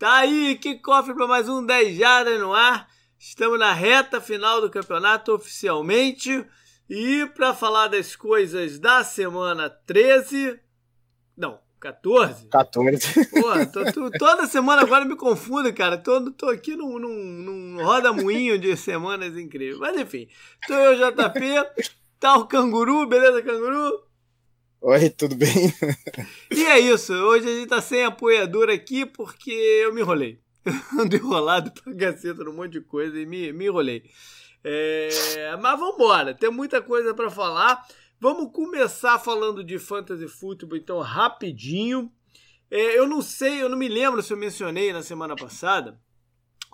Tá aí, que cofre para mais um 10 Jardas no ar. Estamos na reta final do campeonato oficialmente. E para falar das coisas da semana 13. Não, 14? 14. Pô, tô, tô, toda semana agora me confundo, cara. Tô, tô aqui num, num, num roda-moinho de semanas incríveis. Mas enfim, tô eu, JP. Tá o canguru, beleza, canguru? Oi, tudo bem? E é isso, hoje a gente tá sem apoiador aqui porque eu me enrolei. Ando enrolado pra caceta num monte de coisa e me, me enrolei. É, mas vamos embora, tem muita coisa para falar. Vamos começar falando de fantasy football, então, rapidinho. É, eu não sei, eu não me lembro se eu mencionei na semana passada,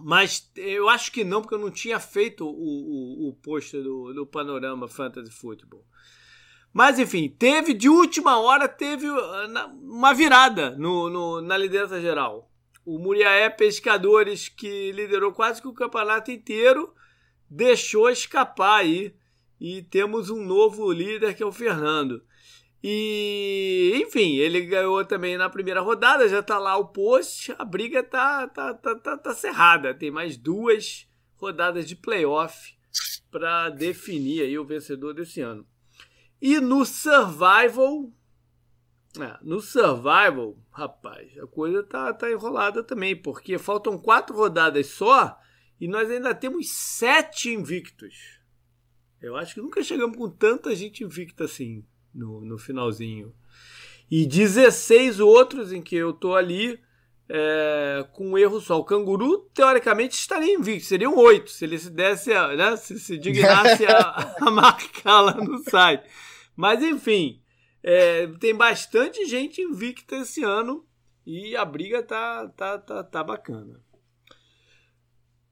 mas eu acho que não, porque eu não tinha feito o, o, o post do, do Panorama Fantasy Football. Mas enfim, teve de última hora, teve uh, uma virada no, no na liderança geral. O Muriaé Pescadores, que liderou quase que o campeonato inteiro, deixou escapar aí. E temos um novo líder que é o Fernando. E, enfim, ele ganhou também na primeira rodada, já tá lá o post. A briga tá, tá, tá, tá, tá cerrada. Tem mais duas rodadas de playoff para definir aí o vencedor desse ano. E no Survival. É, no Survival, rapaz, a coisa tá, tá enrolada também, porque faltam quatro rodadas só e nós ainda temos sete invictos. Eu acho que nunca chegamos com tanta gente invicta assim no, no finalzinho. E 16 outros em que eu tô ali é, com um erro só. O canguru, teoricamente, estaria invicto. Seriam oito se ele se desse, né, se, se dignasse a, a marcar lá no site. Mas enfim, é, tem bastante gente invicta esse ano e a briga tá, tá, tá, tá bacana.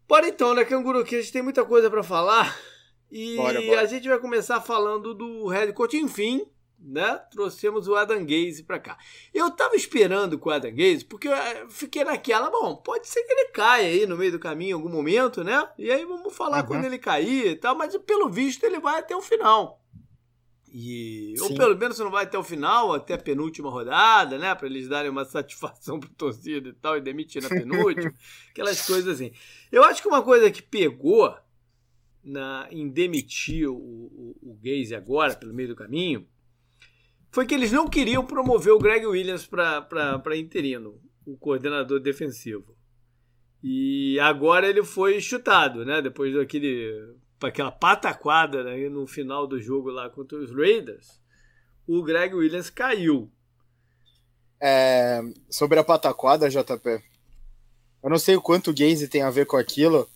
Bora então, né, Canguru, que a gente tem muita coisa para falar. E bora, bora. a gente vai começar falando do head coach, enfim, né? Trouxemos o Adam Gaze para cá. Eu tava esperando com o Adam Gaze, porque eu fiquei naquela, bom, pode ser que ele caia aí no meio do caminho em algum momento, né? E aí vamos falar uhum. quando ele cair e tal, mas pelo visto ele vai até o final. E, ou pelo menos você não vai até o final, até a penúltima rodada, né? Para eles darem uma satisfação pro torcida e tal, e demitir na penúltima. aquelas coisas assim. Eu acho que uma coisa que pegou na, em demitir o, o, o Gaze agora, pelo meio do caminho, foi que eles não queriam promover o Greg Williams para interino, o coordenador defensivo. E agora ele foi chutado, né? Depois daquele aquela pataquada né, no final do jogo lá contra os Raiders, o Greg Williams caiu. É, sobre a pataquada, JP, eu não sei o quanto o Gaze tem a ver com aquilo,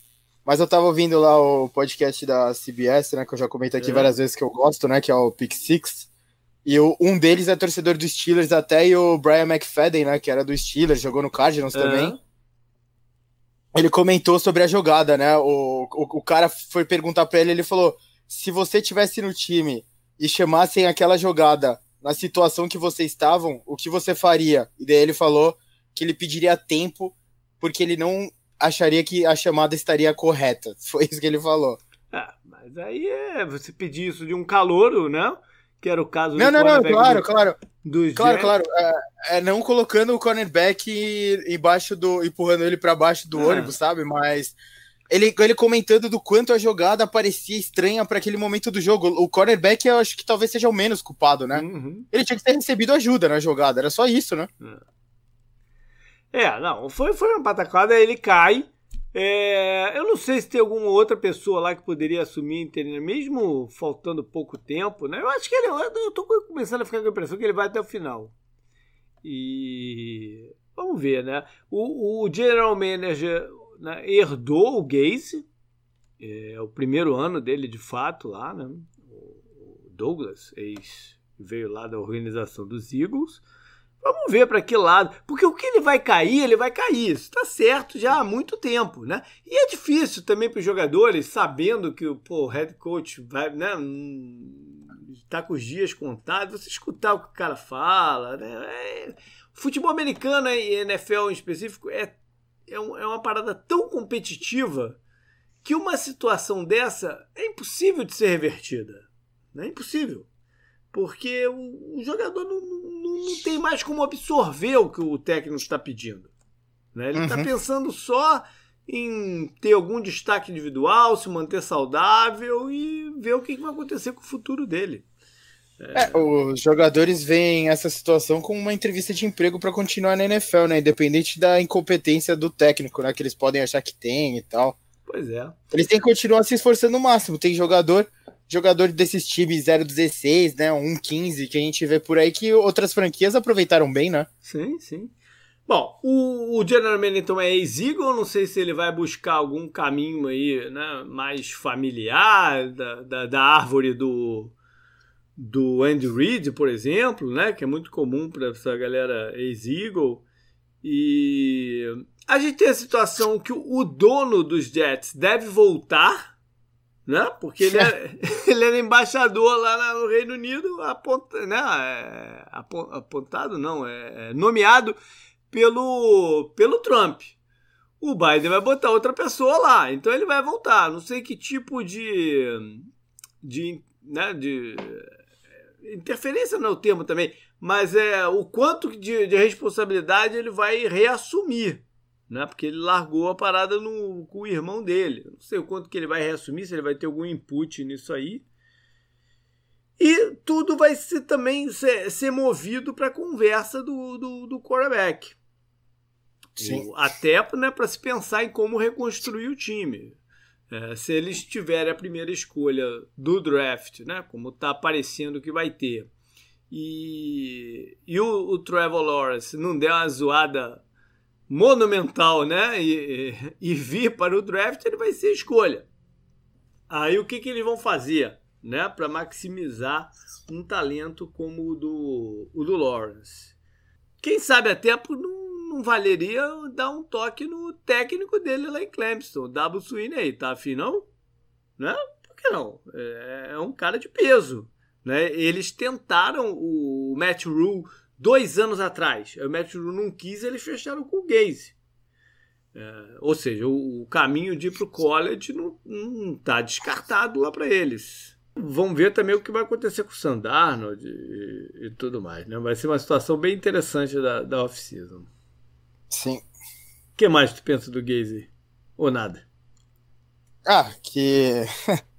mas eu tava ouvindo lá o podcast da CBS, né, que eu já comentei aqui é. várias vezes que eu gosto, né, que é o Pick Six, e o, um deles é torcedor dos Steelers até, e o Brian McFadden, né, que era do Steelers, jogou no Cardinals é. também ele comentou sobre a jogada, né? O, o, o cara foi perguntar para ele, ele falou: se você tivesse no time e chamassem aquela jogada na situação que vocês estavam, o que você faria? E daí ele falou que ele pediria tempo porque ele não acharia que a chamada estaria correta. Foi isso que ele falou. Ah, mas aí é você pedir isso de um calouro, né? Que era o caso não, do Não, não, claro, do, claro. Dos claro, claro. É, é, não colocando o cornerback embaixo do. empurrando ele para baixo do ah. ônibus, sabe? Mas. Ele, ele comentando do quanto a jogada parecia estranha para aquele momento do jogo. O cornerback eu acho que talvez seja o menos culpado, né? Uhum. Ele tinha que ter recebido ajuda na jogada, era só isso, né? É, é não, foi, foi uma patacada, ele cai. É, eu não sei se tem alguma outra pessoa lá que poderia assumir interino, mesmo faltando pouco tempo, né? Eu acho que ele. Eu tô começando a ficar com a impressão que ele vai até o final. E. Vamos ver, né? O, o General Manager né, herdou o Gaze, é o primeiro ano dele de fato lá, né? O Douglas, ex, veio lá da organização dos Eagles. Vamos ver para que lado. Porque o que ele vai cair, ele vai cair. Isso está certo já há muito tempo, né? E é difícil também para os jogadores, sabendo que pô, o head coach vai, né? Tá com os dias contados, você escutar o que o cara fala, né? É... Futebol americano e NFL em específico é, é, um, é uma parada tão competitiva que uma situação dessa é impossível de ser revertida. É impossível. Porque o, o jogador não, não, não, tem mais como absorver o que o técnico está pedindo. Né? Ele está uhum. pensando só em ter algum destaque individual, se manter saudável e ver o que vai acontecer com o futuro dele. É, os jogadores veem essa situação como uma entrevista de emprego para continuar na NFL, né? Independente da incompetência do técnico, né? Que eles podem achar que tem e tal. Pois é. Eles têm que continuar se esforçando no máximo. Tem jogador, jogador desses times 016, né? 115 que a gente vê por aí que outras franquias aproveitaram bem, né? Sim, sim. Bom, o, o General Manager então é ex-Eagle, não sei se ele vai buscar algum caminho aí, né, mais familiar da, da, da árvore do, do Andy Reid, por exemplo, né, que é muito comum para essa galera ex-Eagle. E a gente tem a situação que o dono dos Jets deve voltar, né? Porque ele, é, ele era embaixador lá no Reino Unido, aponta, né? É, apontado não, é, é nomeado pelo, pelo Trump. O Biden vai botar outra pessoa lá, então ele vai voltar. Não sei que tipo de, de, né, de interferência não é o termo também, mas é o quanto de, de responsabilidade ele vai reassumir, né? Porque ele largou a parada no, com o irmão dele. Não sei o quanto que ele vai reassumir, se ele vai ter algum input nisso aí. E tudo vai ser também ser, ser movido para a conversa do, do, do quarterback. Sim. Até né, para se pensar em como reconstruir o time. É, se eles tiverem a primeira escolha do draft, né, como está parecendo que vai ter, e, e o, o Trevor Lawrence não der uma zoada monumental né, e, e, e vir para o draft, ele vai ser escolha. Aí o que, que eles vão fazer né, para maximizar um talento como o do, o do Lawrence? Quem sabe até por não não valeria dar um toque no técnico dele lá em Clemson, o Double Sweeney, tá afim não? Né? Por que não? É, é um cara de peso. Né? Eles tentaram o Matt Rule dois anos atrás. O Matt Rule não quis, eles fecharam com o Gaze. É, ou seja, o, o, caminho de ir para o college não está descartado lá para eles. Vamos ver também o que vai acontecer com o Sandarnold e, e, tudo mais. Né? Vai ser uma situação bem interessante da, da off-season. Sim. O que mais tu pensa do Gaze? Ou nada? Ah, que.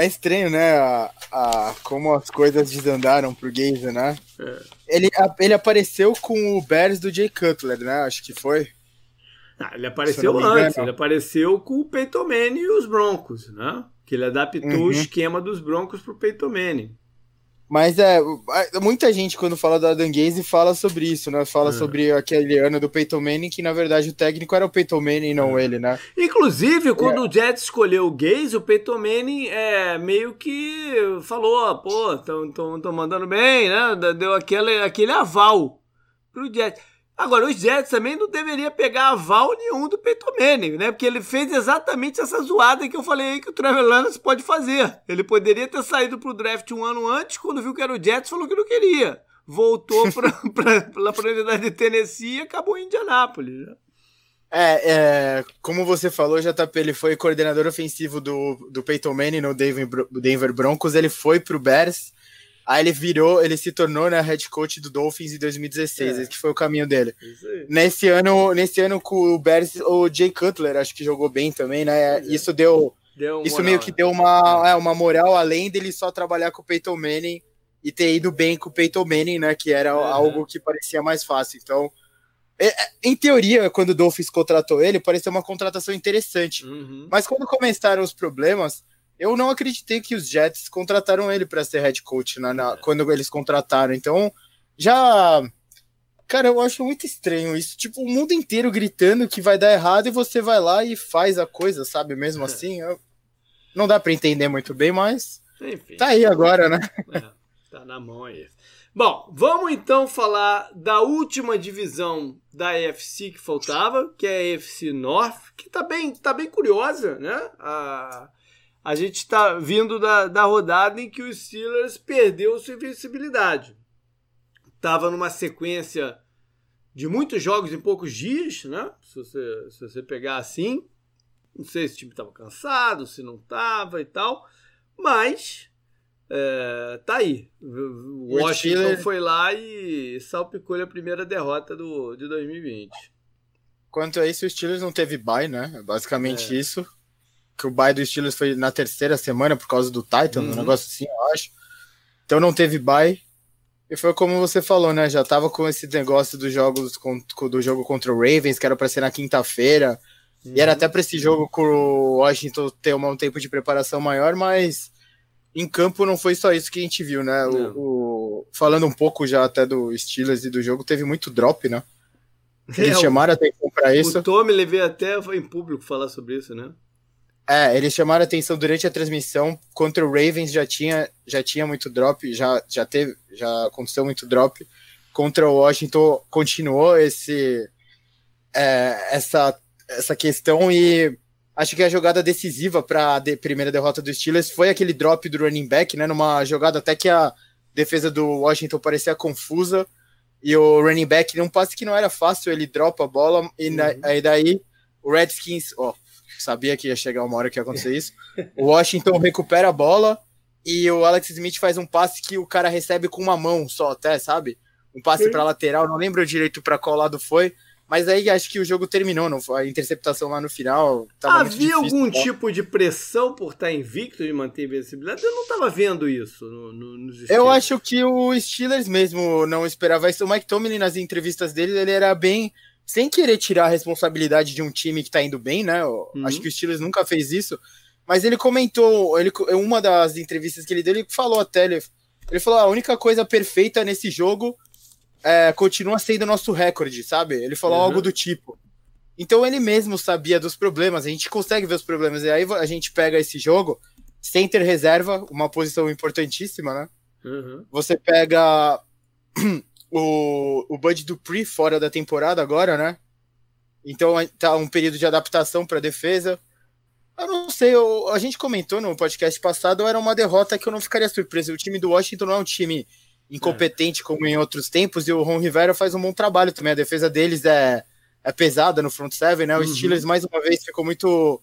é estranho, né? A, a, como as coisas desandaram pro Gaze, né? É. Ele, a, ele apareceu com o Bears do Jay Cutler, né? Acho que foi. Ah, ele apareceu antes, ele apareceu com o Peyton Manning e os Broncos, né? Que ele adaptou uhum. o esquema dos Broncos pro Peyton Manning. Mas é, muita gente quando fala do Adam Gaze fala sobre isso, né? Fala é. sobre aquele ano do Peyton Manning, que na verdade o técnico era o Peyton Manning, não é. ele, né? Inclusive, quando é. o Jets escolheu o Gaze, o Peyton Manning é, meio que falou, pô, estão mandando bem, né? Deu aquele, aquele aval pro Jets. Agora, os Jets também não deveria pegar aval nenhum do Peyton Manning, né? Porque ele fez exatamente essa zoada que eu falei aí que o Trevor Lawrence pode fazer. Ele poderia ter saído pro draft um ano antes, quando viu que era o Jets, falou que não queria. Voltou para a unidade de Tennessee e acabou em Indianápolis, né? É, é, como você falou, JP, ele foi coordenador ofensivo do, do Peyton Manning no Denver, Denver Broncos, ele foi pro Bears, Aí ele virou, ele se tornou né, head coach do Dolphins em 2016, é. esse foi o caminho dele. Nesse ano, nesse ano com o Bears, o Jay Cutler acho que jogou bem também, né? É. Isso deu, deu isso moral, meio que né? deu uma, é. é, uma moral além dele só trabalhar com o Peyton Manning e ter ido bem com o Peyton Manning, né? Que era algo que parecia mais fácil. Então, é, em teoria, quando o Dolphins contratou ele, parecia uma contratação interessante. Uhum. Mas quando começaram os problemas, eu não acreditei que os Jets contrataram ele para ser head coach na, na, quando eles contrataram. Então, já. Cara, eu acho muito estranho isso. Tipo, o mundo inteiro gritando que vai dar errado e você vai lá e faz a coisa, sabe? Mesmo assim, eu... não dá para entender muito bem, mas. Enfim. Tá aí agora, né? É, tá na mão aí. Bom, vamos então falar da última divisão da AFC que faltava, que é a AFC North, que tá bem, tá bem curiosa, né? A a gente está vindo da, da rodada em que o Steelers perdeu sua invencibilidade. Estava numa sequência de muitos jogos em poucos dias, né? Se você, se você pegar assim. Não sei se o time estava cansado, se não estava e tal. Mas é, tá aí. O Washington foi lá e salpicou a primeira derrota do, de 2020. quanto a isso, o Steelers não teve bye, né? É basicamente é. isso. Que o bye do Steelers foi na terceira semana por causa do Titan, uhum. um negócio assim, eu acho. Então não teve bye. E foi como você falou, né? Já tava com esse negócio dos jogos do jogo contra o Ravens, que era para ser na quinta-feira. Uhum. E era uhum. até para esse jogo com o Washington ter um tempo de preparação maior, mas em campo não foi só isso que a gente viu, né? O, o, falando um pouco já até do Steelers e do jogo, teve muito drop, né? Eles é, chamaram a atenção para isso. O Tommy levei até em público falar sobre isso, né? É, eles chamaram a atenção durante a transmissão. Contra o Ravens já tinha, já tinha muito drop, já, já teve, já aconteceu muito drop. Contra o Washington continuou esse é, essa, essa questão e acho que a jogada decisiva para a de, primeira derrota dos Steelers foi aquele drop do running back, né? Numa jogada até que a defesa do Washington parecia confusa e o running back num passe que não era fácil, ele dropa a bola e uhum. na, aí daí o Redskins, ó, sabia que ia chegar uma hora que ia acontecer isso. O Washington recupera a bola e o Alex Smith faz um passe que o cara recebe com uma mão só, até, sabe? Um passe para lateral, não lembro direito para qual lado foi, mas aí acho que o jogo terminou, não foi? A interceptação lá no final. Havia algum né? tipo de pressão por estar invicto de manter a invencibilidade? Eu não estava vendo isso no, no, nos Eu acho que o Steelers mesmo não esperava isso. O Mike Tomlin, nas entrevistas dele, ele era bem sem querer tirar a responsabilidade de um time que tá indo bem, né? Uhum. Acho que o Steelers nunca fez isso. Mas ele comentou, ele, uma das entrevistas que ele deu, ele falou até, ele, ele falou: ah, a única coisa perfeita nesse jogo é, continua sendo nosso recorde, sabe? Ele falou uhum. algo do tipo. Então ele mesmo sabia dos problemas, a gente consegue ver os problemas. E aí a gente pega esse jogo, center reserva, uma posição importantíssima, né? Uhum. Você pega o, o Bud Dupree fora da temporada agora, né? Então tá um período de adaptação para defesa. Eu não sei, eu, a gente comentou no podcast passado, era uma derrota que eu não ficaria surpreso. O time do Washington não é um time incompetente é. como em outros tempos, e o Ron Rivera faz um bom trabalho também. A defesa deles é, é pesada no front seven, né? O uhum. Steelers, mais uma vez, ficou muito.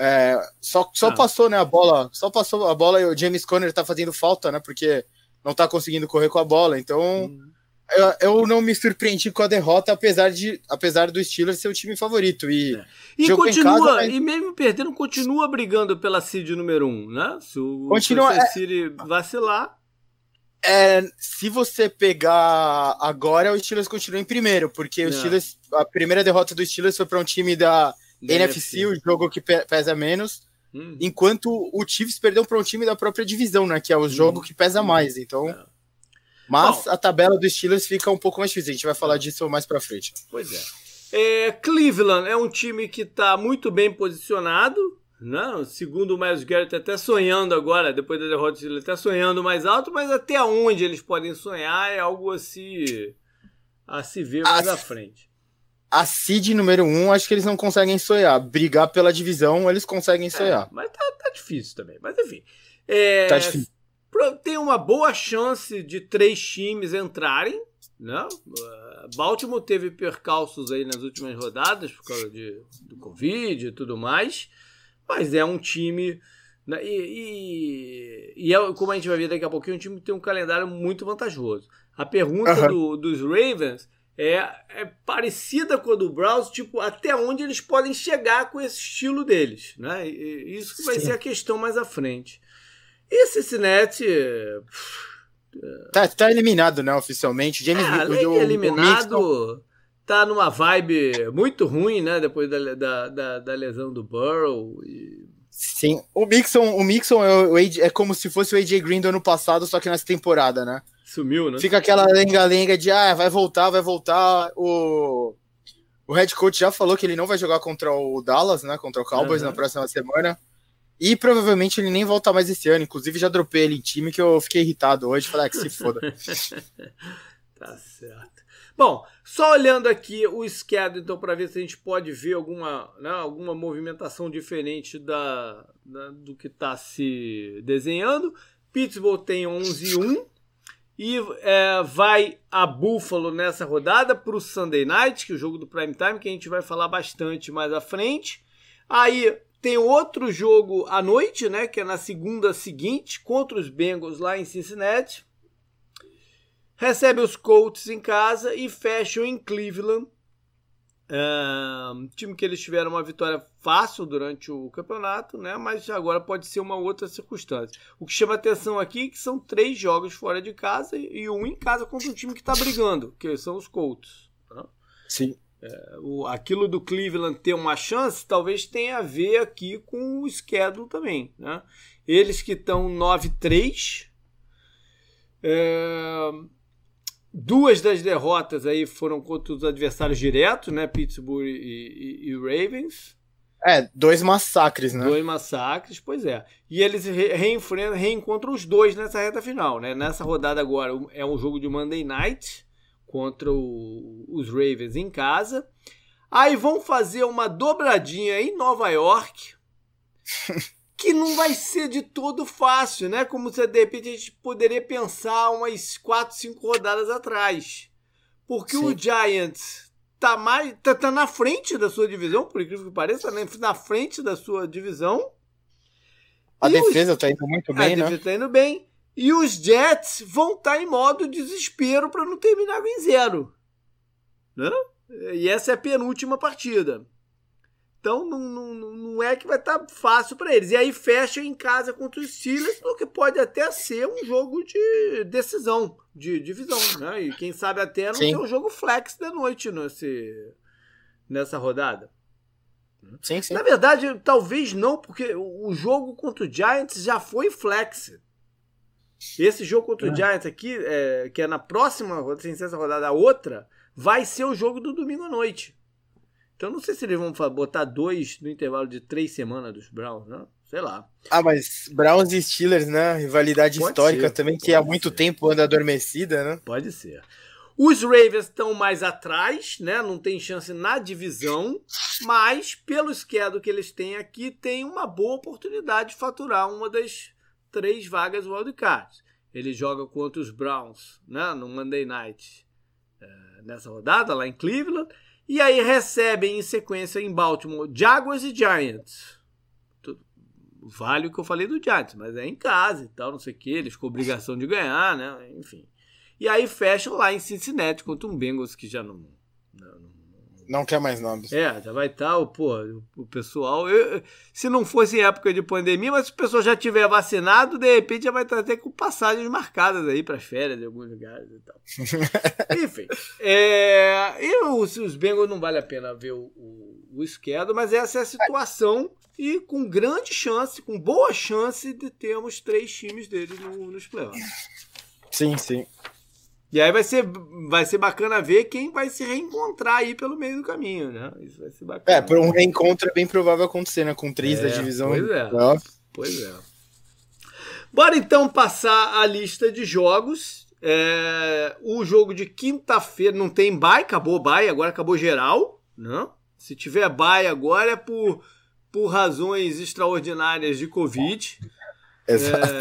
É, só só ah. passou, né, a bola. Só passou a bola e o James Conner tá fazendo falta, né? Porque não tá conseguindo correr com a bola. Então. Uhum eu, eu, não me surpreendi com a derrota, apesar, de, apesar do Steelers ser o time favorito. E, é. e continua, casa, mas... e mesmo perdendo, continua brigando pela seed número 1, um, né? Se o continua, é... City vacilar. É, se você pegar agora, o Steelers continua em primeiro, porque o é. Steelers, a primeira derrota do Steelers foi para um time da, da NFC, NFC, o jogo que pesa menos. Hum. Enquanto o Chiefs perdeu para um time da própria divisão, né? Que é o jogo hum. que pesa mais. Então, é. Mas Bom, a tabela dos Steelers fica um pouco mais difícil. A gente vai falar disso mais pra frente. Pois é. é Cleveland é um time que está muito bem posicionado. Não, né? segundo o Miles Garrett, até sonhando agora, depois da derrota, ele está sonhando mais alto, mas até onde eles podem sonhar é algo a se, a se ver mais a, à frente. A seed número um, acho que eles não conseguem sonhar. Brigar pela divisão, eles conseguem sonhar. É, mas tá, tá, difícil também. Mas enfim. É, tá difícil tem uma boa chance de três times entrarem. Né? Uh, Baltimore teve percalços aí nas últimas rodadas por causa de, do Covid e tudo mais, mas é um time. Né? E, e, e é, como a gente vai ver daqui a pouquinho, um time que tem um calendário muito vantajoso. A pergunta uhum. do, dos Ravens é, é, parecida com a do Browns, tipo, até onde eles podem chegar com esse estilo deles. Né? E, isso que vai Sim. ser a questão mais à frente. E Cincinnati. Tá, tá eliminado, né, oficialmente. James é, além o, eliminado, o tá numa vibe muito ruim, né, depois da, da, da, da lesão do Burrow. E... Sim, o Mixon, o Mixon é, o AJ, é como se fosse o AJ Green do ano passado, só que nessa temporada, né? Sumiu, né? Fica aquela lenga-lenga de, ah, vai voltar, vai voltar. O, o head coach já falou que ele não vai jogar contra o Dallas, né, contra o Cowboys uhum. na próxima semana. E provavelmente ele nem volta mais esse ano. Inclusive, já dropei ele em time que eu fiquei irritado hoje. Falei, ah, que se foda. tá certo. Bom, só olhando aqui o schedule, então, para ver se a gente pode ver alguma, né, alguma movimentação diferente da, da do que está se desenhando. Pittsburgh tem 11 1 e é, vai a Buffalo nessa rodada para o Sunday Night, que é o jogo do Prime Time, que a gente vai falar bastante mais à frente. Aí tem outro jogo à noite, né? Que é na segunda seguinte, contra os Bengals lá em Cincinnati. Recebe os Colts em casa e fecham em Cleveland É, time que eles tiveram uma vitória fácil durante o campeonato, né? Mas agora pode ser uma outra circunstância. O que chama atenção aqui é que são três jogos fora de casa e um em casa contra um time que está brigando, que são os Colts. Né? Sim. É, o, aquilo do Cleveland ter uma chance talvez tenha a ver aqui com o schedule também. Né? Eles que estão 9-3. É, duas das derrotas aí foram contra os adversários diretos, né? Pittsburgh e, e, e Ravens. É, dois massacres, né? Dois massacres, pois é. E eles re reencontram os dois nessa reta final, né? Nessa rodada agora é um jogo de Monday Night contra o, os Ravens em casa. Aí vão fazer uma dobradinha em Nova York, que não vai ser de todo fácil, né? Como se de repente a gente poderia pensar umas 4, 5 rodadas atrás. Porque Sim. o Giants tá mais tá, tá, na frente da sua divisão, por incrível que pareça, né? na frente da sua divisão. A e defesa os... tá indo muito bem, a né? A defesa tá indo bem. E os Jets vão estar tá em modo desespero para não terminar em zero. Né? E essa é a penúltima partida. Então não, não, não é que vai estar tá fácil para eles. E aí fecha em casa contra os Steelers, o que pode até ser um jogo de decisão, de divisão. Né? E quem sabe até não Sim. ter um jogo flex da noite nesse, nessa rodada. Sim, sim. Na verdade, talvez não, porque o jogo contra o Giants já foi flex. Esse jogo contra o é. Giants aqui, é, que é na próxima, sem ser essa rodada, a outra, vai ser o jogo do domingo à noite. Então não sei se eles vão botar dois no intervalo de três semanas dos Browns, né? Sei lá. Ah, mas Browns e Steelers, né? Rivalidade pode histórica ser, também, que há muito ser. tempo anda adormecida, né? Pode ser. Os Ravens estão mais atrás, né? Não tem chance na divisão, mas pelo schedule que eles têm aqui, tem uma boa oportunidade de faturar uma das três vagas wildcards. Ele joga contra os Browns né, no Monday Night é, nessa rodada, lá em Cleveland. E aí recebem em sequência em Baltimore Jaguars e Giants. Vale o que eu falei do Giants, mas é em casa e tal, não sei o que. Eles com obrigação de ganhar, né? Enfim. E aí fecham lá em Cincinnati contra um Bengals que já não, não não quer mais nomes. É, já vai estar, tá, pô, o pessoal. Eu, se não fosse em época de pandemia, mas se o pessoal já tiver vacinado, de repente já vai estar até com passagens marcadas aí para férias em alguns lugares e tal. Enfim. É, e os, os Bengals não vale a pena ver o, o, o esquerdo, mas essa é a situação. E com grande chance, com boa chance de termos três times deles no, nos playoffs. Sim, sim. E aí vai ser, vai ser bacana ver quem vai se reencontrar aí pelo meio do caminho, né? Isso vai ser bacana. É, por um reencontro é bem provável acontecer, né? Com três é, da divisão. Pois é. Pois é. Bora então passar a lista de jogos. É, o jogo de quinta-feira não tem bye, acabou bye, agora acabou geral, não? Se tiver bye agora é por, por razões extraordinárias de Covid. Exato.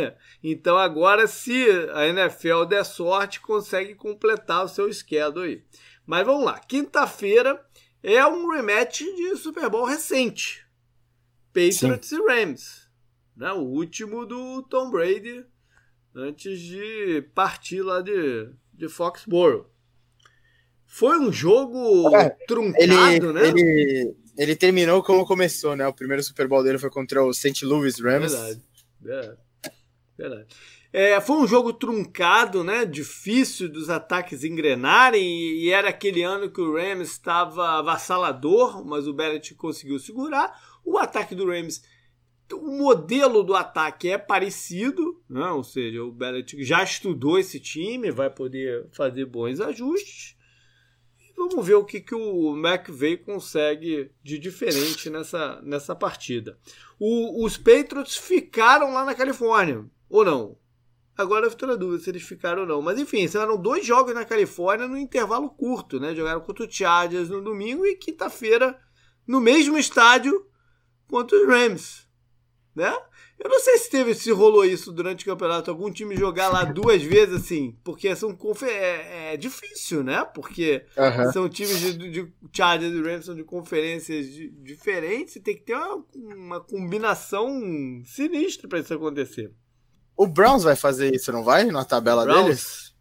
É, então agora, se a NFL der sorte, consegue completar o seu schedule aí. Mas vamos lá, quinta-feira é um rematch de Super Bowl recente. Patriots Sim. e Rams. Né? O último do Tom Brady antes de partir lá de, de Foxborough. Foi um jogo é, truncado, ele, né? Ele, ele terminou como começou, né? O primeiro Super Bowl dele foi contra o St. Louis Rams. Verdade. É, verdade. É, foi um jogo truncado, né? Difícil dos ataques engrenarem e, era aquele ano que o Rams estava avassalador, mas o Belichick conseguiu segurar. O ataque do Rams, o modelo do ataque é parecido, né? ou seja, o Belichick já estudou esse time, vai poder fazer bons ajustes. Vamos ver o que, que o McVeigh consegue de diferente nessa, nessa partida. O, os Patriots ficaram lá na Califórnia, ou não? Agora eu estou na dúvida se eles ficaram ou não. Mas enfim, eram dois jogos na Califórnia no intervalo curto, né? Jogaram contra o Chargers no domingo e quinta-feira no mesmo estádio contra os Rams, né? Eu não sei se teve, se rolou isso durante o campeonato, algum time jogar lá duas vezes assim, porque são é, é difícil, né? Porque são times de, de Chargers e Rams são de conferências de, diferentes, e tem que ter uma, uma combinação sinistra para isso acontecer. O Browns vai fazer isso, não vai? Na tabela deles?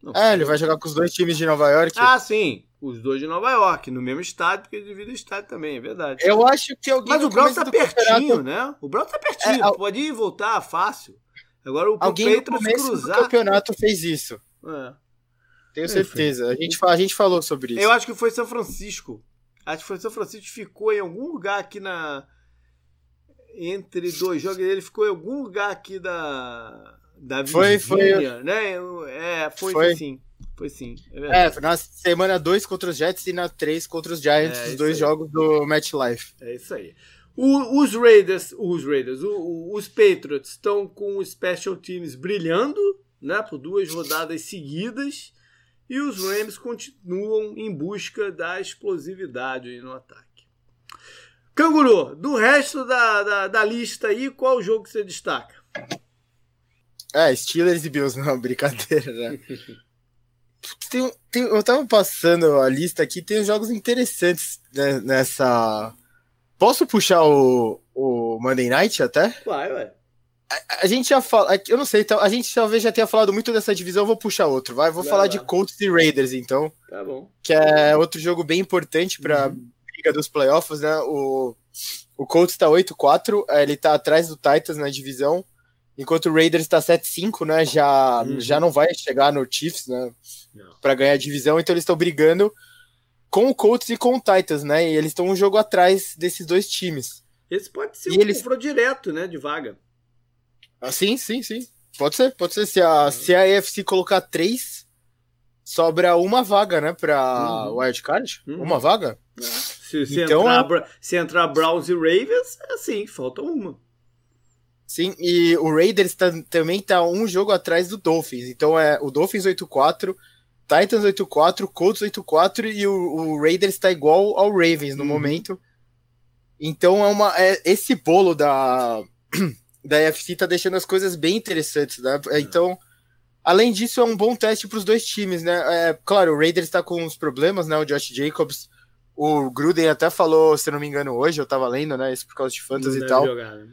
Não é, ele vai jogar com os dois times de Nova York. Ah, sim. Os dois de Nova York, no mesmo estádio, porque divide o estádio também, é verdade. Eu acho que alguém. Mas o Browns tá pertinho, né? O Browns tá pertinho, é, pode ir e voltar fácil. Agora o alguém no começo cruzar... do campeonato fez isso. É. Tenho certeza. A gente, a gente falou sobre isso. Eu acho que foi São Francisco. Acho que foi São Francisco ficou em algum lugar aqui na. Entre dois jogos, ele ficou em algum lugar aqui da. Da Virgínia, foi, foi. né? É, foi, foi. assim. Foi sim. É, é na semana 2 contra os Jets e na 3 contra os Giants, é, os dois aí. jogos do MetLife. É isso aí. O, os Raiders, os Raiders, o, o, os Patriots estão com os Special Teams brilhando, né, por duas rodadas seguidas, e os Rams continuam em busca da explosividade no ataque. Canguru, do resto da, da, da lista aí, qual jogo que você destaca? É, Steelers e Bills, não, brincadeira, né? tem, tem, eu tava passando a lista aqui, tem jogos interessantes né, nessa. Posso puxar o, o Monday Night até? Vai, vai. A, a, gente já fala. Eu não sei, então, a gente talvez já tenha falado muito dessa divisão, eu vou puxar outro, vai. Vou vai falar de Colts e Raiders, então. Tá bom. Que é outro jogo bem importante pra uhum. briga dos playoffs, né? O, o Colts tá 8-4, é, ele tá atrás do Titans na divisão. Enquanto o Raiders está 7-5, né? Já, uhum. já não vai chegar no Chiefs, né? Para ganhar a divisão, então eles estão brigando com o Colts e com o Titans, né? E eles estão um jogo atrás desses dois times. Esse pode ser e um eles... confronto direto, né? De vaga. Ah, sim, sim, sim. Pode ser, pode ser. Se a, uhum. se a AFC colocar três, sobra uma vaga, né? Pra uhum. Wildcard. Uhum. Uma vaga. É. Se, se, então, entrar, se entrar Browns e Ravens, é assim, falta uma. Sim, e o Raiders tá, também tá um jogo atrás do Dolphins. Então é o Dolphins 8-4, Titans 8-4, Colts 8-4 e o, o Raiders tá igual ao Ravens no uhum. momento. Então é uma é, esse bolo da da UFC tá deixando as coisas bem interessantes, né? É. Então, além disso, é um bom teste para os dois times, né? É, claro, o Raiders está com uns problemas, né? O Josh Jacobs, o Gruden até falou, se não me engano, hoje, eu tava lendo, né? Isso por causa de fantasy e tal. Jogar, né?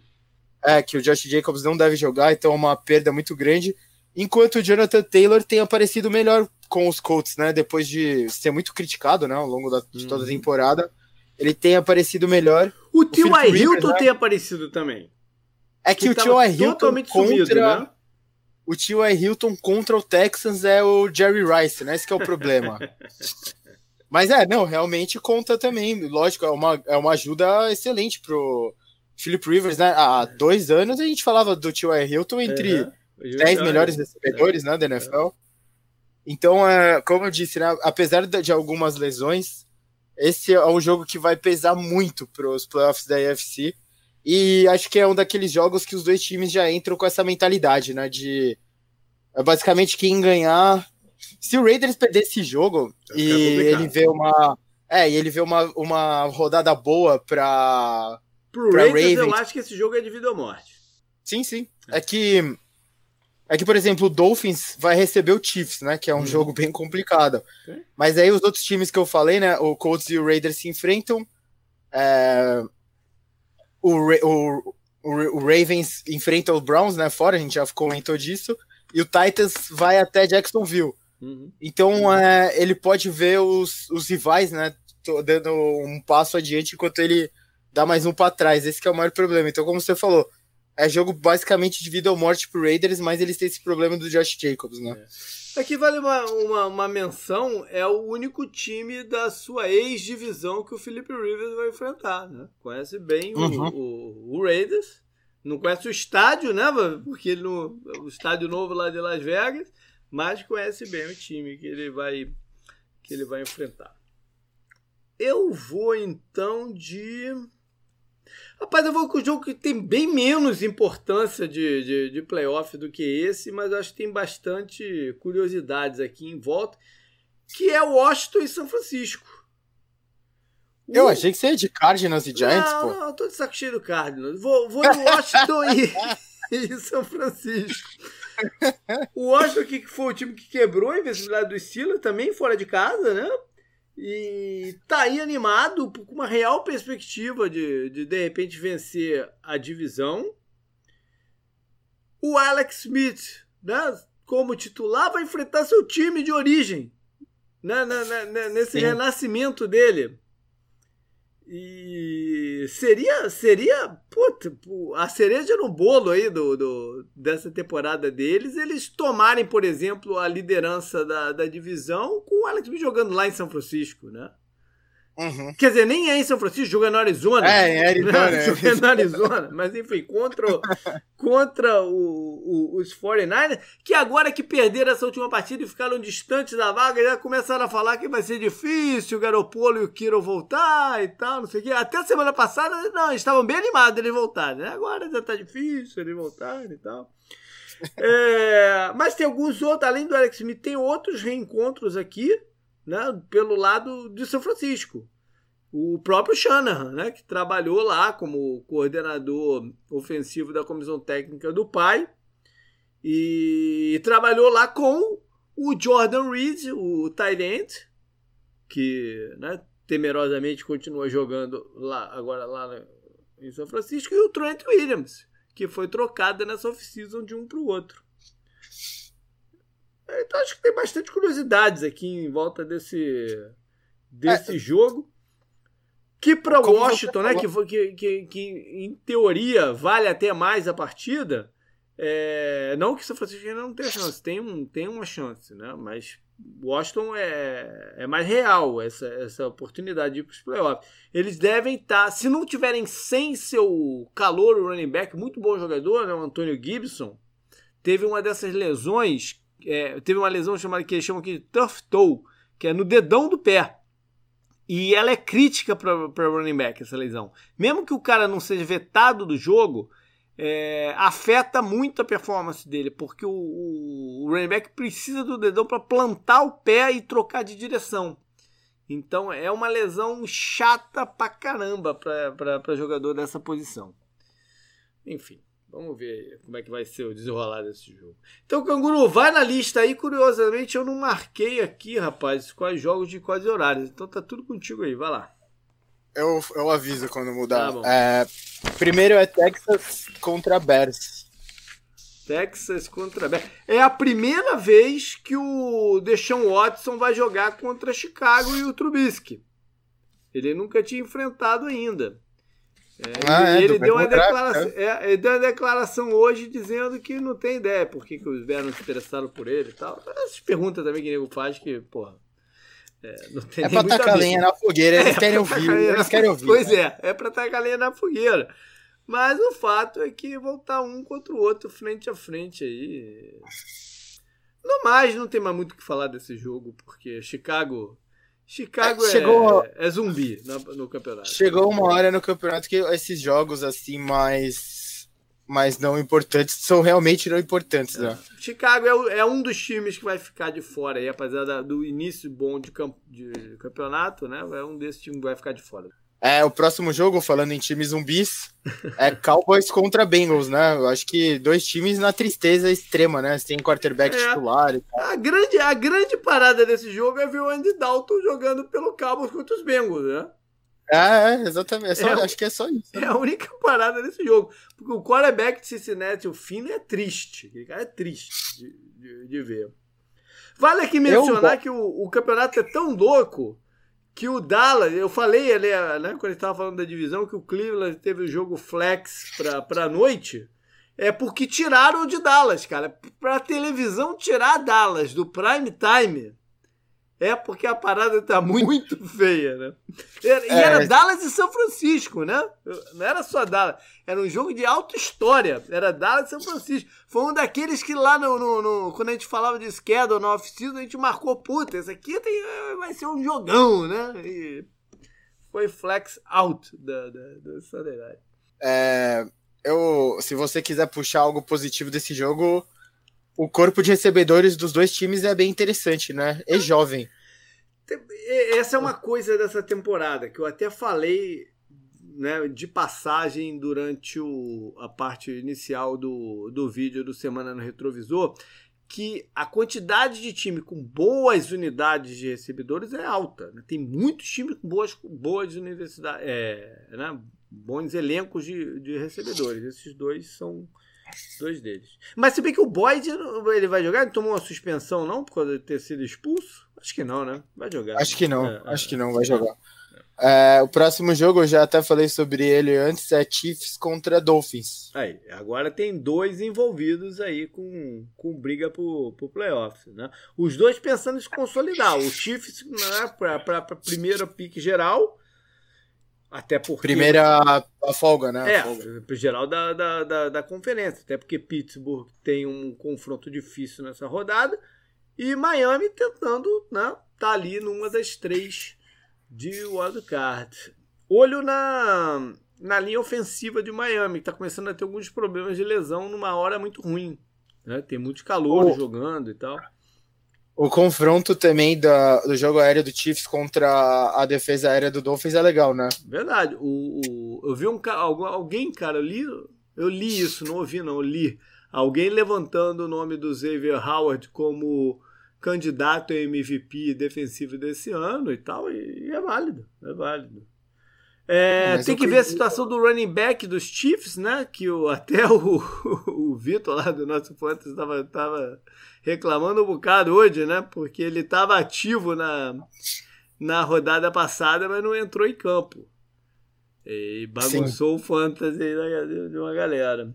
É, que o Josh Jacobs não deve jogar, então é uma perda muito grande. Enquanto o Jonathan Taylor tem aparecido melhor com os Colts, né? Depois de ser muito criticado, né? Ao longo da, de toda a uhum. temporada. Ele tem aparecido melhor. O T.Y. Hilton né? tem aparecido também. É que, que o T.Y. Hilton contra... Sumido, né? O T.Y. Hilton contra o Texans é o Jerry Rice, né? Esse é o problema. Mas é, não, realmente conta também. Lógico, é uma, é uma ajuda excelente pro, Philip Rivers, né? Há dois anos a gente falava do T.Y. Hilton entre uhum. 10 melhores recebedores né, da NFL. Então, é, como eu disse, né, apesar de algumas lesões, esse é um jogo que vai pesar muito para os playoffs da AFC. E acho que é um daqueles jogos que os dois times já entram com essa mentalidade, né? De é basicamente quem ganhar. Se o Raiders perder esse jogo e ele vê uma. É, e ele vê uma, uma rodada boa para Pro pra Raiders, Ravens. eu acho que esse jogo é de vida ou morte. Sim, sim. É. é que. É que, por exemplo, o Dolphins vai receber o Chiefs, né? Que é um hum. jogo bem complicado. Okay. Mas aí os outros times que eu falei, né? O Colts e o Raiders se enfrentam. É... O, o, o, Ravens enfrenta os Browns, né? Fora, a gente já comentou disso. E o Titans vai até Jacksonville. Uhum. Então uhum. É, ele pode ver os, os rivais, né? Dando um passo adiante enquanto ele dá mais um para trás. Esse é o maior problema. Então, como você falou, é jogo basicamente de vida ou morte pro Raiders, mas eles têm esse problema do Josh Jacobs, né? É. Aqui vale uma, uma, uma, menção, é o único time da sua ex-divisão que o Felipe Rivers vai enfrentar, né? Conhece bem uhum. o, o, o, Raiders, não conhece o estádio, né? Porque ele no, o estádio novo lá de Las Vegas, mas conhece bem o time que ele vai, que ele vai enfrentar. Eu vou então de Rapaz, eu vou com o jogo que tem bem menos importância de, de, de playoff do que esse, mas eu acho que tem bastante curiosidades aqui em volta, que é Washington e São Francisco. Eu achei que você ia de Cardinals e Giants, não, pô. Não, tô de saco cheio do Cardinals. Vou, vou no Washington e, e São Francisco. O Washington que foi o time que quebrou a invencibilidade do Steelers também fora de casa, né? E tá aí animado, com uma real perspectiva de, de de repente vencer a divisão. O Alex Smith, né, como titular, vai enfrentar seu time de origem, né, né, né, nesse Sim. renascimento dele. E seria, seria puta, a cereja no bolo aí do, do, dessa temporada deles, eles tomarem, por exemplo, a liderança da, da divisão com o Alex jogando lá em São Francisco, né? Uhum. Quer dizer, nem é em São Francisco, joga no Arizona. É, em Arizona. Né? Joga no Arizona. Mas enfim, contra, contra o, o, os 49ers, que agora que perderam essa última partida e ficaram distantes da vaga, já começaram a falar que vai ser difícil o Garopolo e o Kiro voltar e tal, não sei o quê. Até semana passada, não, eles estavam bem animados eles voltarem. Né? Agora já tá difícil eles voltarem e tal. É, mas tem alguns outros, além do Alex Smith, tem outros reencontros aqui né, pelo lado de São Francisco. O próprio Shanahan, né, que trabalhou lá como coordenador ofensivo da comissão técnica do pai e trabalhou lá com o Jordan Reed, o Tyrant, que né, temerosamente continua jogando lá agora lá em São Francisco, e o Trent Williams, que foi trocado nessa off-season de um para o outro. Então acho que tem bastante curiosidades aqui em volta desse, desse é. jogo. Que para Washington, né, que, que, que, em teoria vale até mais a partida, é, não que São Francisco ainda não tenha chance, tem, um, tem uma chance, né? Mas Washington é, é mais real essa, essa oportunidade de ir para os playoffs. Eles devem estar, tá, se não tiverem sem seu calor, o running back, muito bom jogador, né, o Antônio Gibson, teve uma dessas lesões é, teve uma lesão chamada que eles chamam aqui de tough toe, que é no dedão do pé. E ela é crítica para running back, essa lesão. Mesmo que o cara não seja vetado do jogo, é, afeta muito a performance dele, porque o, o, o running back precisa do dedão para plantar o pé e trocar de direção. Então é uma lesão chata pra caramba para jogador dessa posição. Enfim. Vamos ver como é que vai ser o desenrolar desse jogo. Então, Canguru, vai na lista aí. Curiosamente, eu não marquei aqui, rapaz, quais jogos de quais horários. Então tá tudo contigo aí, vai lá. Eu, eu aviso quando mudar. Tá é, primeiro é Texas contra Bears. Texas contra Bears. É a primeira vez que o Deshaun Watson vai jogar contra Chicago e o Trubisky. Ele nunca tinha enfrentado ainda. É, ah, é, ele, deu uma declaração, é. é. ele deu uma declaração hoje dizendo que não tem ideia por que, que os Bears não se interessaram por ele e tal. Essas perguntas também que o nego faz que, porra. É, não tem é pra tacar lenha na fogueira, eles é, querem ouvir. Eles querem ouvir. Pois né? é, é pra tacar lenha na fogueira. Mas o fato é que vão estar um contra o outro, frente a frente aí. No mais, não tem mais muito o que falar desse jogo, porque Chicago Chicago é, chegou, é, é zumbi no, no, campeonato. Chegou uma hora no campeonato que esses jogos assim mais, mais não importantes são realmente não importantes. Né? Chicago é, é, um dos times que vai ficar de fora aí, apesar da, do início bom de, camp, de campeonato, né? É um desses times que vai ficar de fora. É, o próximo jogo, falando em times zumbis, é Cowboys contra Bengals, né? Eu acho que dois times na tristeza extrema, né? Você tem quarterback é, titular e tal. A grande, a grande parada desse jogo é ver o Andy Dalton jogando pelo Cowboys contra os Bengals, né? É, é exatamente. É só, é, acho que é só isso. Né? É a única parada desse jogo. Porque o quarterback de Cincinnati, o Finn, é triste. Aquele cara é triste de, de, de ver. Vale aqui mencionar Eu... que o, o campeonato é tão louco que o Dallas, eu falei ali, né, quando estava falando da divisão, que o Cleveland teve o jogo flex para pra noite, é porque tiraram de Dallas, cara. Pra televisão tirar Dallas do prime time é porque a parada tá muito feia, né? E era é. Dallas e São Francisco, né? Não era só Dallas. Era um jogo de alta história. Era Dallas e São Francisco. Foi um daqueles que lá no, no, no quando a gente falava de schedule no off-season, a gente marcou, puta, esse aqui tem, vai ser um jogão, né? E foi flex out da, da, da Sunday Night. É, eu, se você quiser puxar algo positivo desse jogo, o corpo de recebedores dos dois times é bem interessante, né? E jovem. Essa é uma coisa dessa temporada que eu até falei né, de passagem durante o, a parte inicial do, do vídeo do Semana no Retrovisor, que a quantidade de time com boas unidades de recebedores é alta. Né? Tem muitos times com boas, boas universidades, é, né? bons elencos de, de recebedores. Esses dois são Dois deles. Mas se bem que o Boyd ele vai jogar, ele tomou uma suspensão, não? Por causa de ter sido expulso? Acho que não, né? Vai jogar. Acho que não, é, acho é, que não, vai jogar. É, o próximo jogo, eu já até falei sobre ele antes, é Chiefs contra Dolphins. Aí, agora tem dois envolvidos aí com, com briga pro, pro playoffs, né? Os dois pensando em se consolidar. O Chiefs né, para a primeira pique geral, até porque. Primeira a folga, né? É, folga. geral da, da, da, da, conferência. Até porque Pittsburgh tem um confronto difícil nessa rodada. E Miami tentando, né? Tá ali numa das três de wildcard. Olho na, na linha ofensiva de Miami, que está começando a ter alguns problemas de lesão numa hora muito ruim. Né? Tem muito calor o, jogando e tal. O confronto também da, do jogo aéreo do Chiefs contra a defesa aérea do Dolphins é legal, né? Verdade. O, o eu vi um alguém, cara, eu li, eu li isso, não ouvi, não, eu li. Alguém levantando o nome do Xavier Howard como candidato a MVP defensivo desse ano e tal, e, e é válido, é válido. É, tem que ver a situação do running back dos Chiefs, né? Que o, até o, o Vitor lá do nosso Fantasy estava tava reclamando um bocado hoje, né? Porque ele estava ativo na, na rodada passada, mas não entrou em campo. E bagunçou Sim. o Fantasy de uma galera.